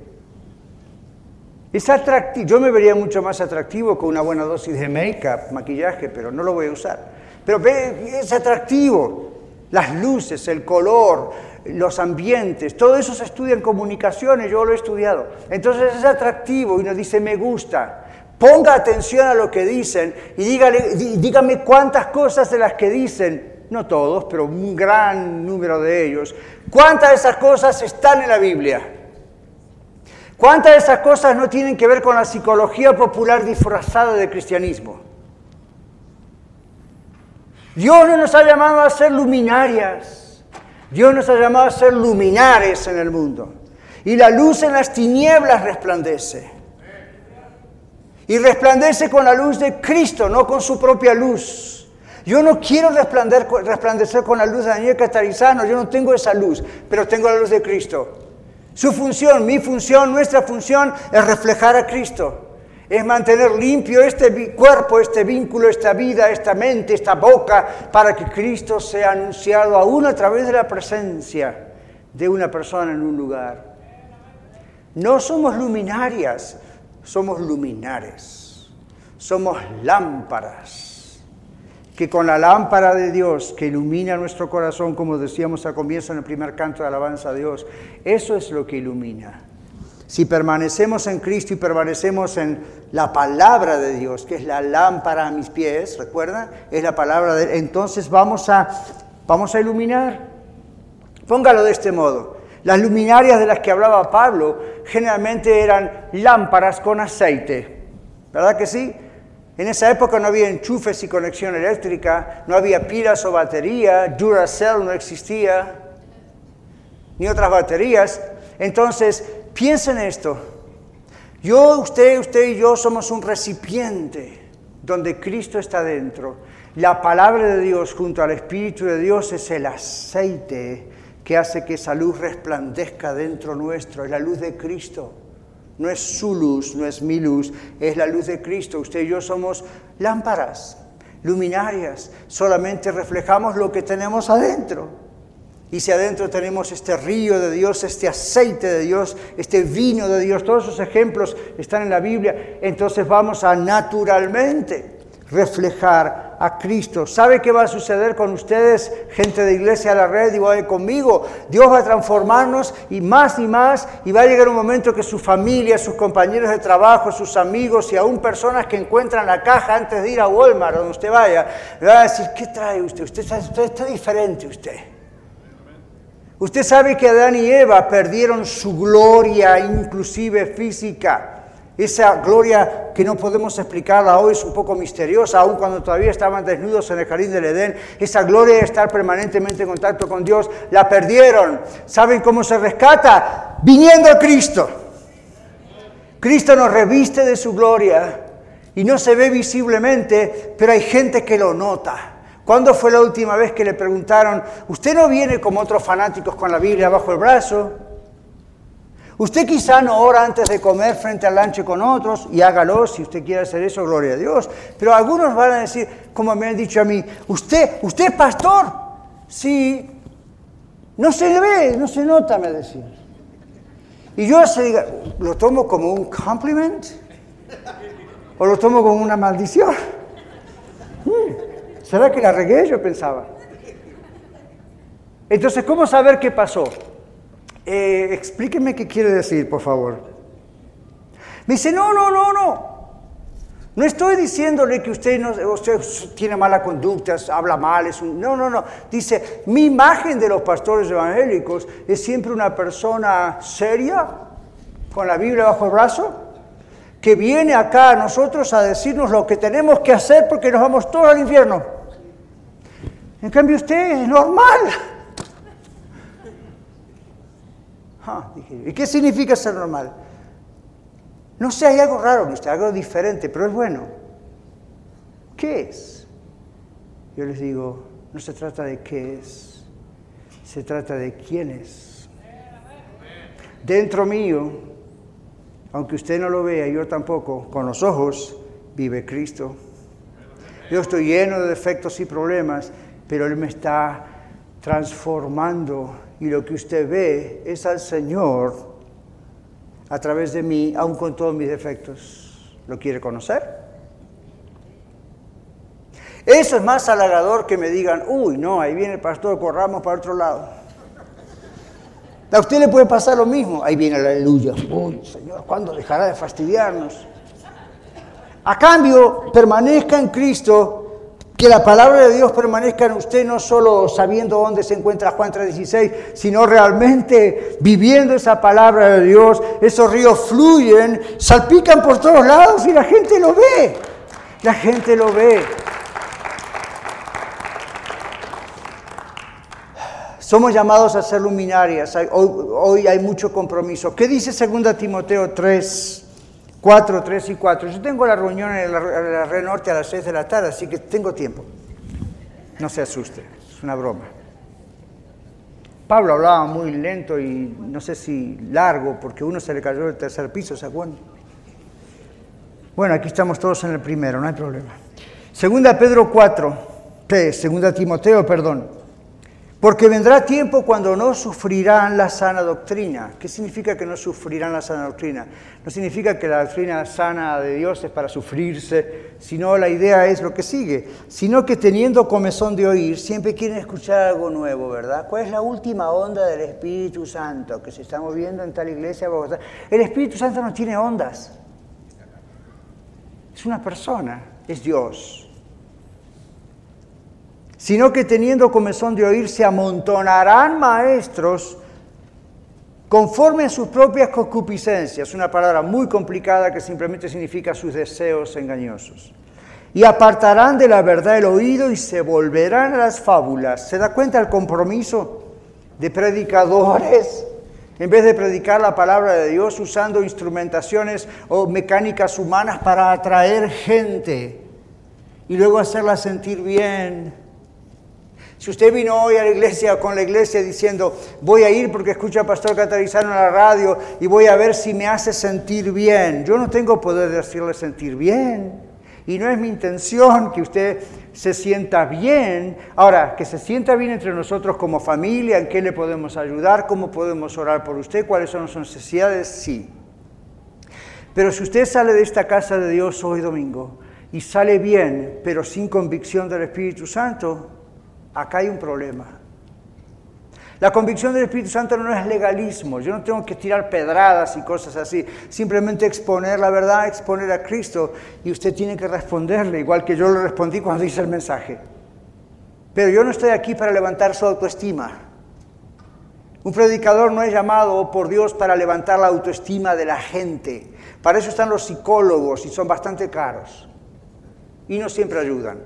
Es atractivo. Yo me vería mucho más atractivo con una buena dosis de make-up, maquillaje, pero no lo voy a usar. Pero es atractivo. Las luces, el color, los ambientes, todo eso se estudia en comunicaciones, yo lo he estudiado. Entonces es atractivo y nos dice me gusta. Ponga atención a lo que dicen y dígale, dígame cuántas cosas de las que dicen, no todos, pero un gran número de ellos, cuántas de esas cosas están en la Biblia. ¿Cuántas de esas cosas no tienen que ver con la psicología popular disfrazada de cristianismo? Dios no nos ha llamado a ser luminarias. Dios nos ha llamado a ser luminares en el mundo. Y la luz en las tinieblas resplandece. Y resplandece con la luz de Cristo, no con su propia luz. Yo no quiero resplandecer con la luz de Daniel Catarizano, yo no tengo esa luz, pero tengo la luz de Cristo. Su función, mi función, nuestra función es reflejar a Cristo. Es mantener limpio este cuerpo, este vínculo, esta vida, esta mente, esta boca, para que Cristo sea anunciado aún a través de la presencia de una persona en un lugar. No somos luminarias, somos luminares. Somos lámparas que con la lámpara de Dios que ilumina nuestro corazón, como decíamos al comienzo en el primer canto de alabanza a Dios, eso es lo que ilumina. Si permanecemos en Cristo y permanecemos en la palabra de Dios, que es la lámpara a mis pies, ¿recuerda? Es la palabra de. Entonces vamos a, vamos a iluminar. Póngalo de este modo. Las luminarias de las que hablaba Pablo generalmente eran lámparas con aceite. ¿Verdad que sí? En esa época no había enchufes y conexión eléctrica, no había pilas o batería, Duracell no existía, ni otras baterías. Entonces, piensen esto. Yo, usted, usted y yo somos un recipiente donde Cristo está dentro. La palabra de Dios junto al Espíritu de Dios es el aceite que hace que esa luz resplandezca dentro nuestro, es la luz de Cristo. No es su luz, no es mi luz, es la luz de Cristo. Usted y yo somos lámparas, luminarias. Solamente reflejamos lo que tenemos adentro. Y si adentro tenemos este río de Dios, este aceite de Dios, este vino de Dios, todos esos ejemplos están en la Biblia, entonces vamos a naturalmente reflejar a Cristo. ¿Sabe qué va a suceder con ustedes, gente de Iglesia a la Red, y conmigo? Dios va a transformarnos y más y más, y va a llegar un momento que su familia, sus compañeros de trabajo, sus amigos y aún personas que encuentran la caja antes de ir a Walmart, donde usted vaya, le van a decir, ¿qué trae usted? Usted está, usted está diferente, usted. Usted sabe que Adán y Eva perdieron su gloria, inclusive física. Esa gloria que no podemos explicarla hoy es un poco misteriosa, aun cuando todavía estaban desnudos en el jardín del Edén. Esa gloria de estar permanentemente en contacto con Dios, la perdieron. ¿Saben cómo se rescata? Viniendo a Cristo. Cristo nos reviste de su gloria y no se ve visiblemente, pero hay gente que lo nota. ¿Cuándo fue la última vez que le preguntaron, usted no viene como otros fanáticos con la Biblia bajo el brazo? Usted quizá no ora antes de comer frente al lanche con otros y hágalo si usted quiere hacer eso, gloria a Dios. Pero algunos van a decir, como me han dicho a mí, usted, usted es pastor. Sí, no se ve, no se nota, me decía. Y yo se, lo tomo como un compliment o lo tomo como una maldición. Hmm, ¿Será que la regué? Yo pensaba. Entonces, ¿cómo saber qué pasó? Eh, explíqueme qué quiere decir, por favor. Me dice, no, no, no, no. No estoy diciéndole que usted, tiene mala conducta, habla mal. No, no, no. Dice, mi imagen de los pastores evangélicos es siempre una persona seria, con la Biblia bajo el brazo, que viene acá a nosotros a decirnos lo que tenemos que hacer porque nos vamos todos al infierno. En cambio usted es normal. Ah, ¿y qué significa ser normal? No sé, hay algo raro en usted, algo diferente, pero es bueno. ¿Qué es? Yo les digo, no se trata de qué es, se trata de quién es. Dentro mío, aunque usted no lo vea, yo tampoco, con los ojos, vive Cristo. Yo estoy lleno de defectos y problemas, pero Él me está transformando y lo que usted ve es al Señor a través de mí, aun con todos mis defectos. ¿Lo quiere conocer? Eso es más halagador que me digan, uy, no, ahí viene el pastor, corramos para otro lado. A usted le puede pasar lo mismo, ahí viene la aleluya. Uy, Señor, ¿cuándo dejará de fastidiarnos? A cambio, permanezca en Cristo que la palabra de Dios permanezca en usted no solo sabiendo dónde se encuentra Juan 3:16, sino realmente viviendo esa palabra de Dios. Esos ríos fluyen, salpican por todos lados y la gente lo ve. La gente lo ve. Somos llamados a ser luminarias. Hoy, hay mucho compromiso. ¿Qué dice 2 Timoteo 3? 4, 3 y 4. Yo tengo la reunión en la, Red Norte a las 6 de la tarde, así que tengo tiempo. No se asuste, es una broma. Pablo hablaba muy lento y no sé si largo, porque uno se le cayó del tercer piso, ¿se acuerdan? Bueno, aquí estamos todos en el primero, no hay problema. Segunda Pedro 4, ¿qué? Segunda Timoteo, perdón. Porque vendrá tiempo cuando no sufrirán la sana doctrina. ¿Qué significa que no sufrirán la sana doctrina? No significa que la doctrina sana de Dios es para sufrirse, sino la idea es lo que sigue, sino que teniendo comezón de oír, siempre quieren escuchar algo nuevo, ¿verdad? ¿Cuál es la última onda del Espíritu Santo que se está moviendo en tal iglesia? El Espíritu Santo no tiene ondas. Es una persona, es Dios sino que teniendo comezón de oír se amontonarán maestros conforme a sus propias concupiscencias, una palabra muy complicada que simplemente significa sus deseos engañosos. Y apartarán de la verdad el oído y se volverán a las fábulas. ¿Se da cuenta el compromiso de predicadores? En vez de predicar la palabra de Dios usando instrumentaciones o mecánicas humanas para atraer gente y luego hacerla sentir bien si usted vino hoy a la iglesia con la iglesia diciendo, voy a ir porque escucho al pastor Catarizano en la radio y voy a ver si me hace sentir bien, yo no tengo poder de hacerle sentir bien. Y no es mi intención que usted se sienta bien. Ahora, que se sienta bien entre nosotros como familia, en qué le podemos ayudar, cómo podemos orar por usted, cuáles son sus necesidades, sí. Pero si usted sale de esta casa de Dios hoy domingo y sale bien, pero sin convicción del Espíritu Santo, acá hay un problema. La convicción del Espíritu Santo no es legalismo, yo no tengo que tirar pedradas y cosas así, simplemente exponer la verdad, exponer a Cristo y usted tiene que responderle, igual que yo le respondí cuando hice el mensaje. Pero yo no estoy aquí para levantar su autoestima. Un predicador no es llamado por Dios para levantar la autoestima de la gente. Para eso están los psicólogos y son bastante caros. Y no siempre ayudan.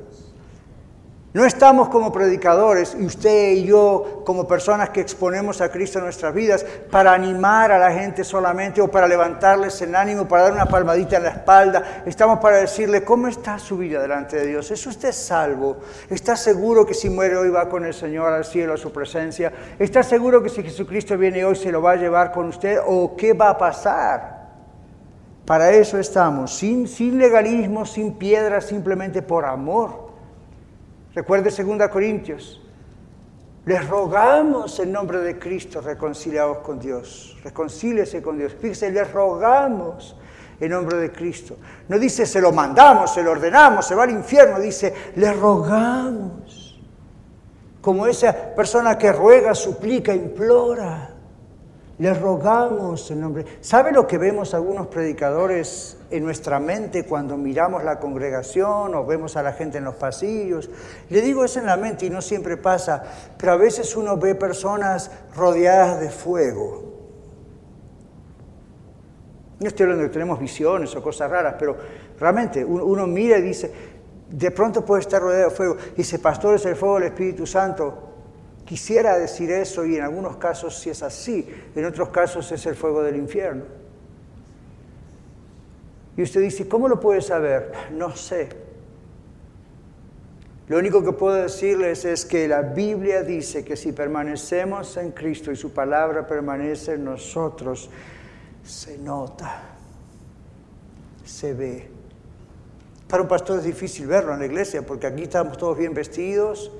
No estamos como predicadores, y usted y yo como personas que exponemos a Cristo en nuestras vidas, para animar a la gente solamente o para levantarles el ánimo, para dar una palmadita en la espalda. Estamos para decirle, ¿cómo está su vida delante de Dios? ¿Es usted salvo? ¿Está seguro que si muere hoy va con el Señor al cielo, a su presencia? ¿Está seguro que si Jesucristo viene hoy se lo va a llevar con usted? ¿O qué va a pasar? Para eso estamos, sin, sin legalismo, sin piedras, simplemente por amor Recuerde 2 Corintios. Les rogamos en nombre de Cristo reconciliados con Dios. Reconcíliese con Dios. Fíjese, les rogamos en nombre de Cristo. No dice se lo mandamos, se lo ordenamos, se va al infierno. Dice, le rogamos. Como esa persona que ruega, suplica, implora. Le rogamos en nombre. ¿Sabe lo que vemos algunos predicadores en nuestra mente cuando miramos la congregación o vemos a la gente en los pasillos? Le digo eso en la mente y no siempre pasa, pero a veces uno ve personas rodeadas de fuego. No estoy hablando de que tenemos visiones o cosas raras, pero realmente uno, mira y dice, de pronto puede estar rodeado de fuego. Dice, pastor es el fuego del Espíritu Santo. Quisiera decir eso y en algunos casos sí es así, en otros casos es el fuego del infierno. Y usted dice, ¿cómo lo puede saber? No sé. Lo único que puedo decirles es que la Biblia dice que si permanecemos en Cristo y su palabra permanece en nosotros, se nota, se ve. Para un pastor es difícil verlo en la iglesia porque aquí estamos todos bien vestidos,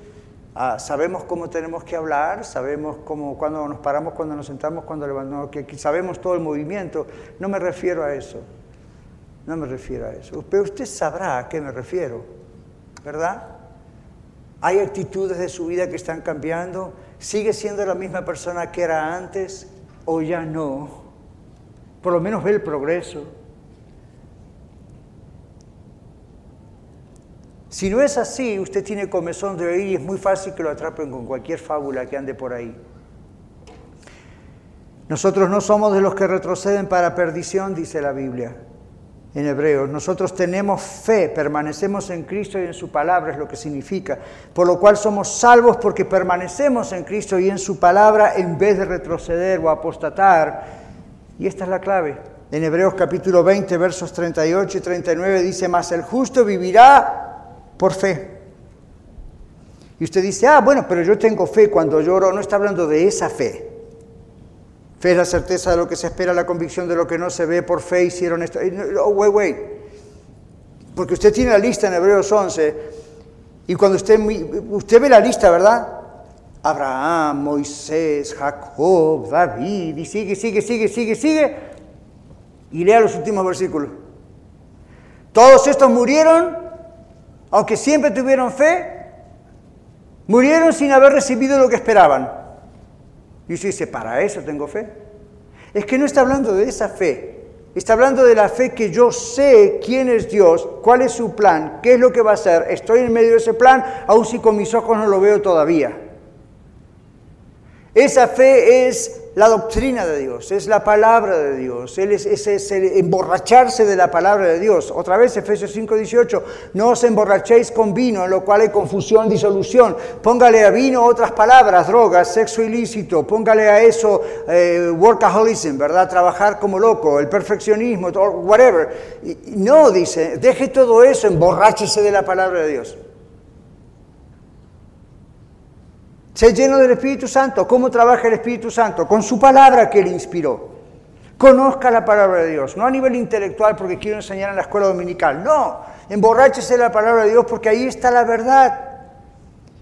Ah, sabemos cómo tenemos que hablar, sabemos cómo, cuando nos paramos, cuando nos sentamos, cuando levantamos, que, sabemos todo el movimiento. No me refiero a eso. No me refiero a eso. Pero usted sabrá a qué me refiero, ¿verdad? Hay actitudes de su vida que están cambiando. ¿Sigue siendo la misma persona que era antes o ya no? Por lo menos ve el progreso. Si no es así, usted tiene comezón de oír y es muy fácil que lo atrapen con cualquier fábula que ande por ahí. Nosotros no somos de los que retroceden para perdición, dice la Biblia en Hebreos. Nosotros tenemos fe, permanecemos en Cristo y en su palabra, es lo que significa. Por lo cual somos salvos porque permanecemos en Cristo y en su palabra en vez de retroceder o apostatar. Y esta es la clave. En Hebreos capítulo 20, versos 38 y 39 dice, mas el justo vivirá por fe. Y usted dice, ah, bueno, pero yo tengo fe cuando lloro. No está hablando de esa fe. Fe es la certeza de lo que se espera, la convicción de lo que no se ve. Por fe hicieron esto. Oh, wait, wait. Porque usted tiene la lista en Hebreos 11. Y cuando usted, usted ve la lista, ¿verdad? Abraham, Moisés, Jacob, David, y sigue, sigue, sigue, sigue, sigue. Y lea los últimos versículos. Todos estos murieron aunque siempre tuvieron fe, murieron sin haber recibido lo que esperaban. Y usted dice, ¿para eso tengo fe? Es que no está hablando de esa fe, está hablando de la fe que yo sé quién es Dios, cuál es su plan, qué es lo que va a hacer. Estoy en medio de ese plan, aun si con mis ojos no lo veo todavía. Esa fe es la doctrina de Dios, es la palabra de Dios, es, es, emborracharse de la palabra de Dios. Otra vez, Efesios 5:18, no os emborrachéis con vino, en lo cual hay confusión, disolución. Póngale a vino otras palabras, drogas, sexo ilícito, póngale a eso eh, workaholism, ¿verdad? Trabajar como loco, el perfeccionismo, whatever. no, dice, deje todo eso, emborráchese de la palabra de Dios. Sé lleno del Espíritu Santo. ¿Cómo trabaja el Espíritu Santo? Con su palabra que le inspiró. Conozca la palabra de Dios, no a nivel intelectual porque quiero enseñar en la escuela dominical. No, emborráchese la palabra de Dios porque ahí está la verdad.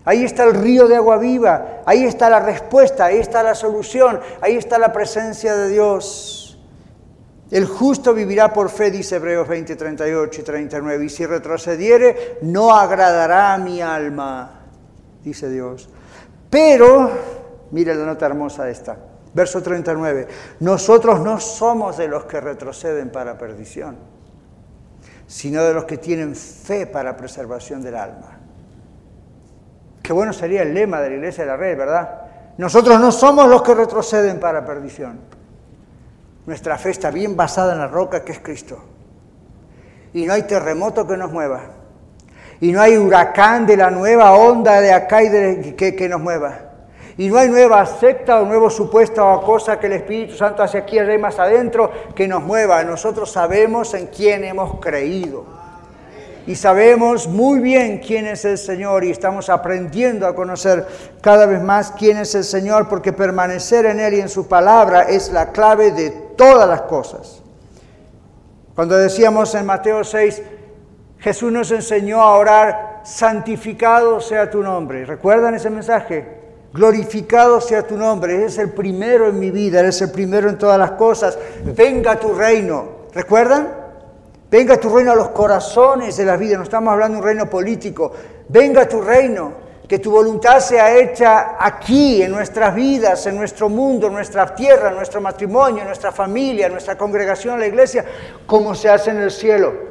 Ahí está el río de agua viva, ahí está la respuesta, ahí está la solución, ahí está la presencia de Dios. El justo vivirá por fe, dice Hebreos 20, 38 y 39. Y si retrocediere, no agradará a mi alma, dice Dios. Pero, mire la nota hermosa esta, verso 39. Nosotros no somos de los que retroceden para perdición, sino de los que tienen fe para preservación del alma. Qué bueno sería el lema de la iglesia de la red, ¿verdad? Nosotros no somos los que retroceden para perdición nuestra fe está bien basada en la roca que es Cristo. Y no hay terremoto que nos mueva. Y no hay huracán de la nueva onda de acá y de, que, que nos mueva. Y no hay nueva secta o nuevo supuesto o cosa que el Espíritu Santo hace aquí, y más adentro, que nos mueva. Nosotros sabemos en quién hemos creído y sabemos muy bien quién es el Señor y estamos aprendiendo a conocer cada vez más quién es el Señor porque permanecer en Él y en su palabra es la clave de todas las cosas. Cuando decíamos en Mateo 6, Jesús nos enseñó a orar, santificado sea tu nombre. ¿Recuerdan ese mensaje? Glorificado sea tu nombre, eres el primero en mi vida, eres el primero en todas las cosas. Venga tu reino. ¿Recuerdan? Venga tu reino a los corazones de la vida, no estamos hablando de un reino político. Venga tu reino, que tu voluntad sea hecha aquí, en nuestras vidas, en nuestro mundo, en nuestra tierra, en nuestro matrimonio, en nuestra familia, en nuestra congregación, en la iglesia, como se hace en el cielo,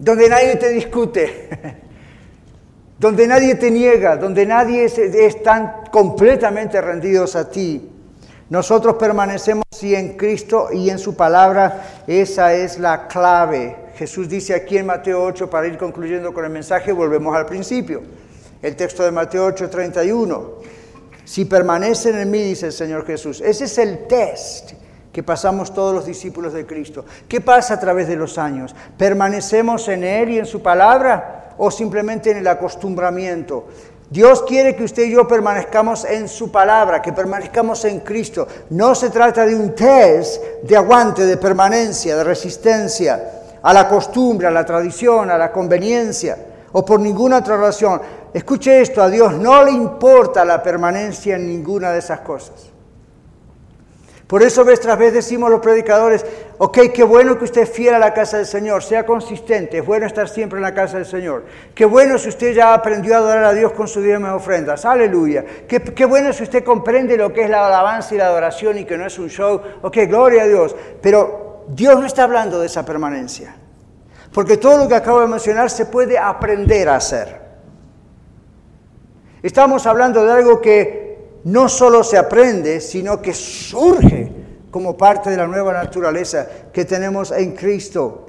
donde nadie te discute, donde nadie te niega, donde nadie están completamente rendidos a ti. Nosotros permanecemos sí en Cristo y en su palabra. Esa es la clave. Jesús dice aquí en Mateo 8, para ir concluyendo con el mensaje, volvemos al principio. El texto de Mateo 8, 31. Si permanecen en mí, dice el Señor Jesús. Ese es el test que pasamos todos los discípulos de Cristo. ¿Qué pasa a través de los años? ¿Permanecemos en Él y en su palabra o simplemente en el acostumbramiento? Dios quiere que usted y yo permanezcamos en su palabra, que permanezcamos en Cristo. No se trata de un test de aguante, de permanencia, de resistencia a la costumbre, a la tradición, a la conveniencia o por ninguna otra razón. Escuche esto, a Dios no le importa la permanencia en ninguna de esas cosas. Por eso vez tras vez decimos los predicadores, ok, qué bueno que usted es fiel a la casa del Señor, sea consistente, es bueno estar siempre en la casa del Señor. Qué bueno si usted ya aprendió a adorar a Dios con sus diezmas ofrendas, aleluya. Qué, qué bueno si usted comprende lo que es la alabanza y la adoración y que no es un show, ok, gloria a Dios. Pero Dios no está hablando de esa permanencia, porque todo lo que acabo de mencionar se puede aprender a hacer. Estamos hablando de algo que no solo se aprende, sino que surge como parte de la nueva naturaleza que tenemos en Cristo.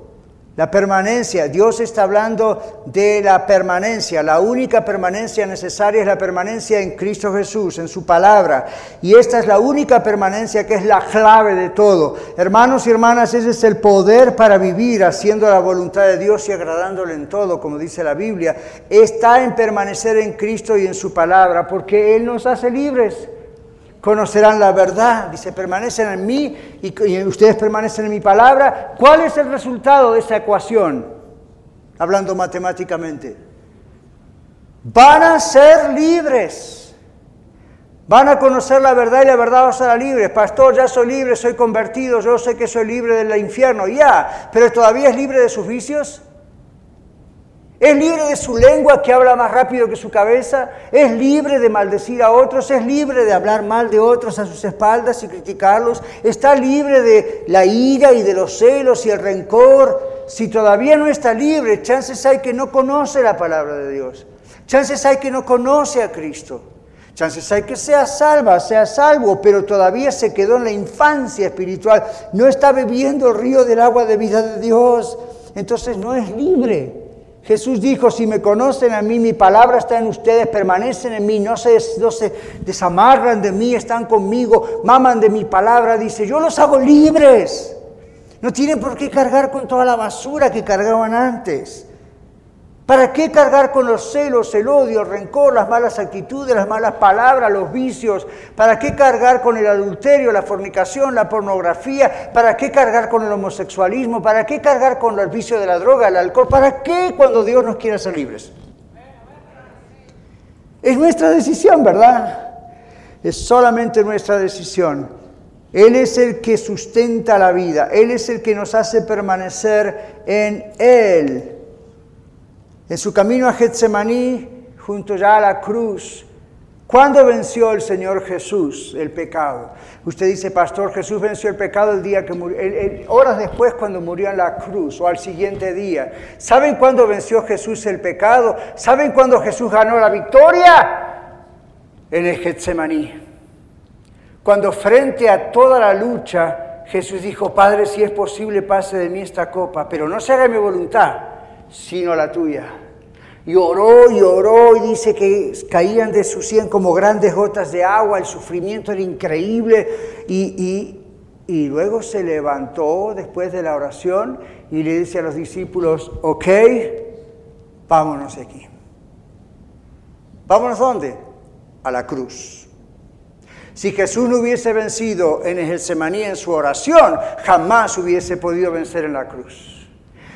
La permanencia, Dios está hablando de la permanencia. La única permanencia necesaria es la permanencia en Cristo Jesús, en su palabra. Y esta es la única permanencia que es la clave de todo. Hermanos y hermanas, ese es el poder para vivir haciendo la voluntad de Dios y agradándole en todo, como dice la Biblia. Está en permanecer en Cristo y en su palabra, porque Él nos hace libres conocerán la verdad. Dice, permanecen en mí y, ustedes permanecen en mi palabra. ¿Cuál es el resultado de esa ecuación? Hablando matemáticamente. Van a ser libres. Van a conocer la verdad y la verdad os hará libre. Pastor, ya soy libre, soy convertido, yo sé que soy libre del infierno. Ya, pero todavía es libre de sus vicios. Es libre de su lengua que habla más rápido que su cabeza. Es libre de maldecir a otros. Es libre de hablar mal de otros a sus espaldas y criticarlos. Está libre de la ira y de los celos y el rencor. Si todavía no está libre, chances hay que no conoce la palabra de Dios. Chances hay que no conoce a Cristo. Chances hay que sea salva, sea salvo, pero todavía se quedó en la infancia espiritual. No está bebiendo el río del agua de vida de Dios. Entonces no es libre. Jesús dijo, si me conocen a mí, mi palabra está en ustedes, permanecen en mí, no se, no se desamarran de mí, están conmigo, maman de mi palabra, dice, yo los hago libres. No tienen por qué cargar con toda la basura que cargaban antes. ¿Para qué cargar con los celos, el odio, el rencor, las malas actitudes, las malas palabras, los vicios? ¿Para qué cargar con el adulterio, la fornicación, la pornografía? ¿Para qué cargar con el homosexualismo? ¿Para qué cargar con el vicio de la droga, el alcohol? ¿Para qué cuando Dios nos quiere hacer libres? Es nuestra decisión, ¿verdad? Es solamente nuestra decisión. Él es el que sustenta la vida, Él es el que nos hace permanecer en Él. En su camino a Getsemaní, junto ya a la cruz, ¿cuándo venció el Señor Jesús el pecado? Usted dice, Pastor, Jesús venció el pecado el día que murió, horas después cuando murió en la cruz o al siguiente día. ¿Saben cuándo venció Jesús el pecado? ¿Saben cuándo Jesús ganó la victoria? En el Getsemaní. Cuando frente a toda la lucha, Jesús dijo, Padre, si es posible, pase de mí esta copa, pero no se haga mi voluntad, sino la tuya. Y oró y oró y dice que caían de su sien como grandes gotas de agua, el sufrimiento era increíble y, y luego se levantó después de la oración y le dice a los discípulos, ok, vámonos aquí. ¿Vámonos dónde? A la cruz. Si Jesús no hubiese vencido en el en su oración, jamás hubiese podido vencer en la cruz.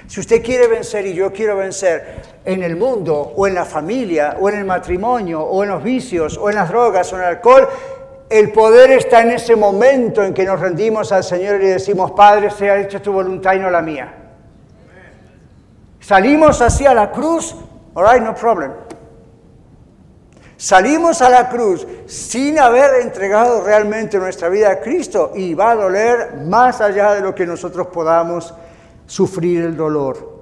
Si usted quiere vencer y yo quiero vencer en el mundo o en la familia o en el matrimonio o en los vicios o en las drogas o en el alcohol, el poder está en ese momento en que nos rendimos al Señor y decimos, Padre, sea hecha tu voluntad y no la mía. Salimos hacia la cruz, all right, no problem. Salimos a la cruz sin haber entregado realmente nuestra vida a Cristo y va a doler más allá de lo que nosotros podamos sufrir el dolor.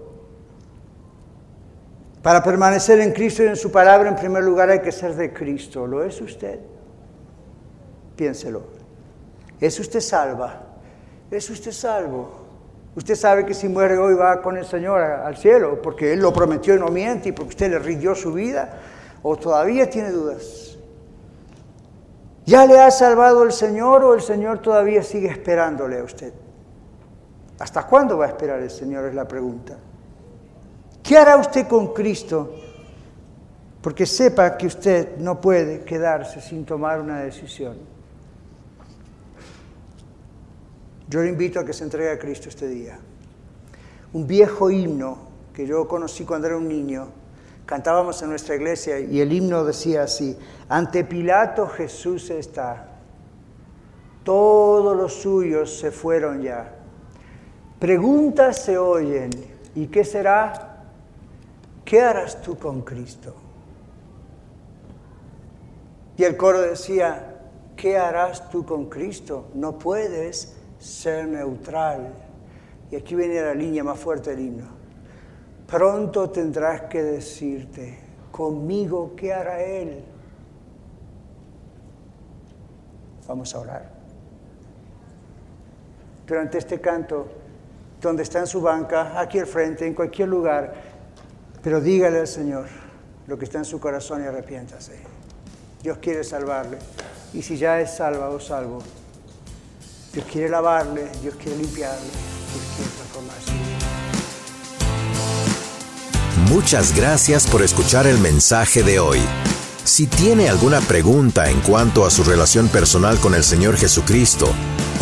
Para permanecer en Cristo y en su palabra, en primer lugar hay que ser de Cristo. ¿Lo es usted? Piénselo. ¿Es usted salva? ¿Es usted salvo? Usted sabe que si muere hoy va con el Señor al cielo, porque Él lo prometió y no miente y porque usted le rindió su vida o todavía tiene dudas? ¿Ya le ha salvado el Señor o el Señor todavía sigue esperándole a usted? ¿Hasta cuándo va a esperar el Señor? Es la pregunta. ¿Qué hará usted con Cristo? Porque sepa que usted no puede quedarse sin tomar una decisión. Yo le invito a que se entregue a Cristo este día. Un viejo himno que yo conocí cuando era un niño Cantábamos en nuestra iglesia y el himno decía así, ante Pilato Jesús está, todos los suyos se fueron ya. Preguntas se oyen, ¿y qué será? ¿Qué harás tú con Cristo? Y el coro decía, ¿qué harás tú con Cristo? No puedes ser neutral. Y aquí viene la línea más fuerte del himno. Pronto tendrás que decirte, conmigo, ¿qué hará Él? Vamos a orar. Durante este canto, donde está en su banca, aquí al frente, en cualquier lugar, pero dígale al Señor lo que está en su corazón y arrepiéntase. Dios quiere salvarle. Y si ya es salva o salvo, Dios quiere lavarle, Dios quiere limpiarle, Dios quiere transformarse. Muchas gracias por escuchar el mensaje de hoy. Si tiene alguna pregunta en cuanto a su relación personal con el Señor Jesucristo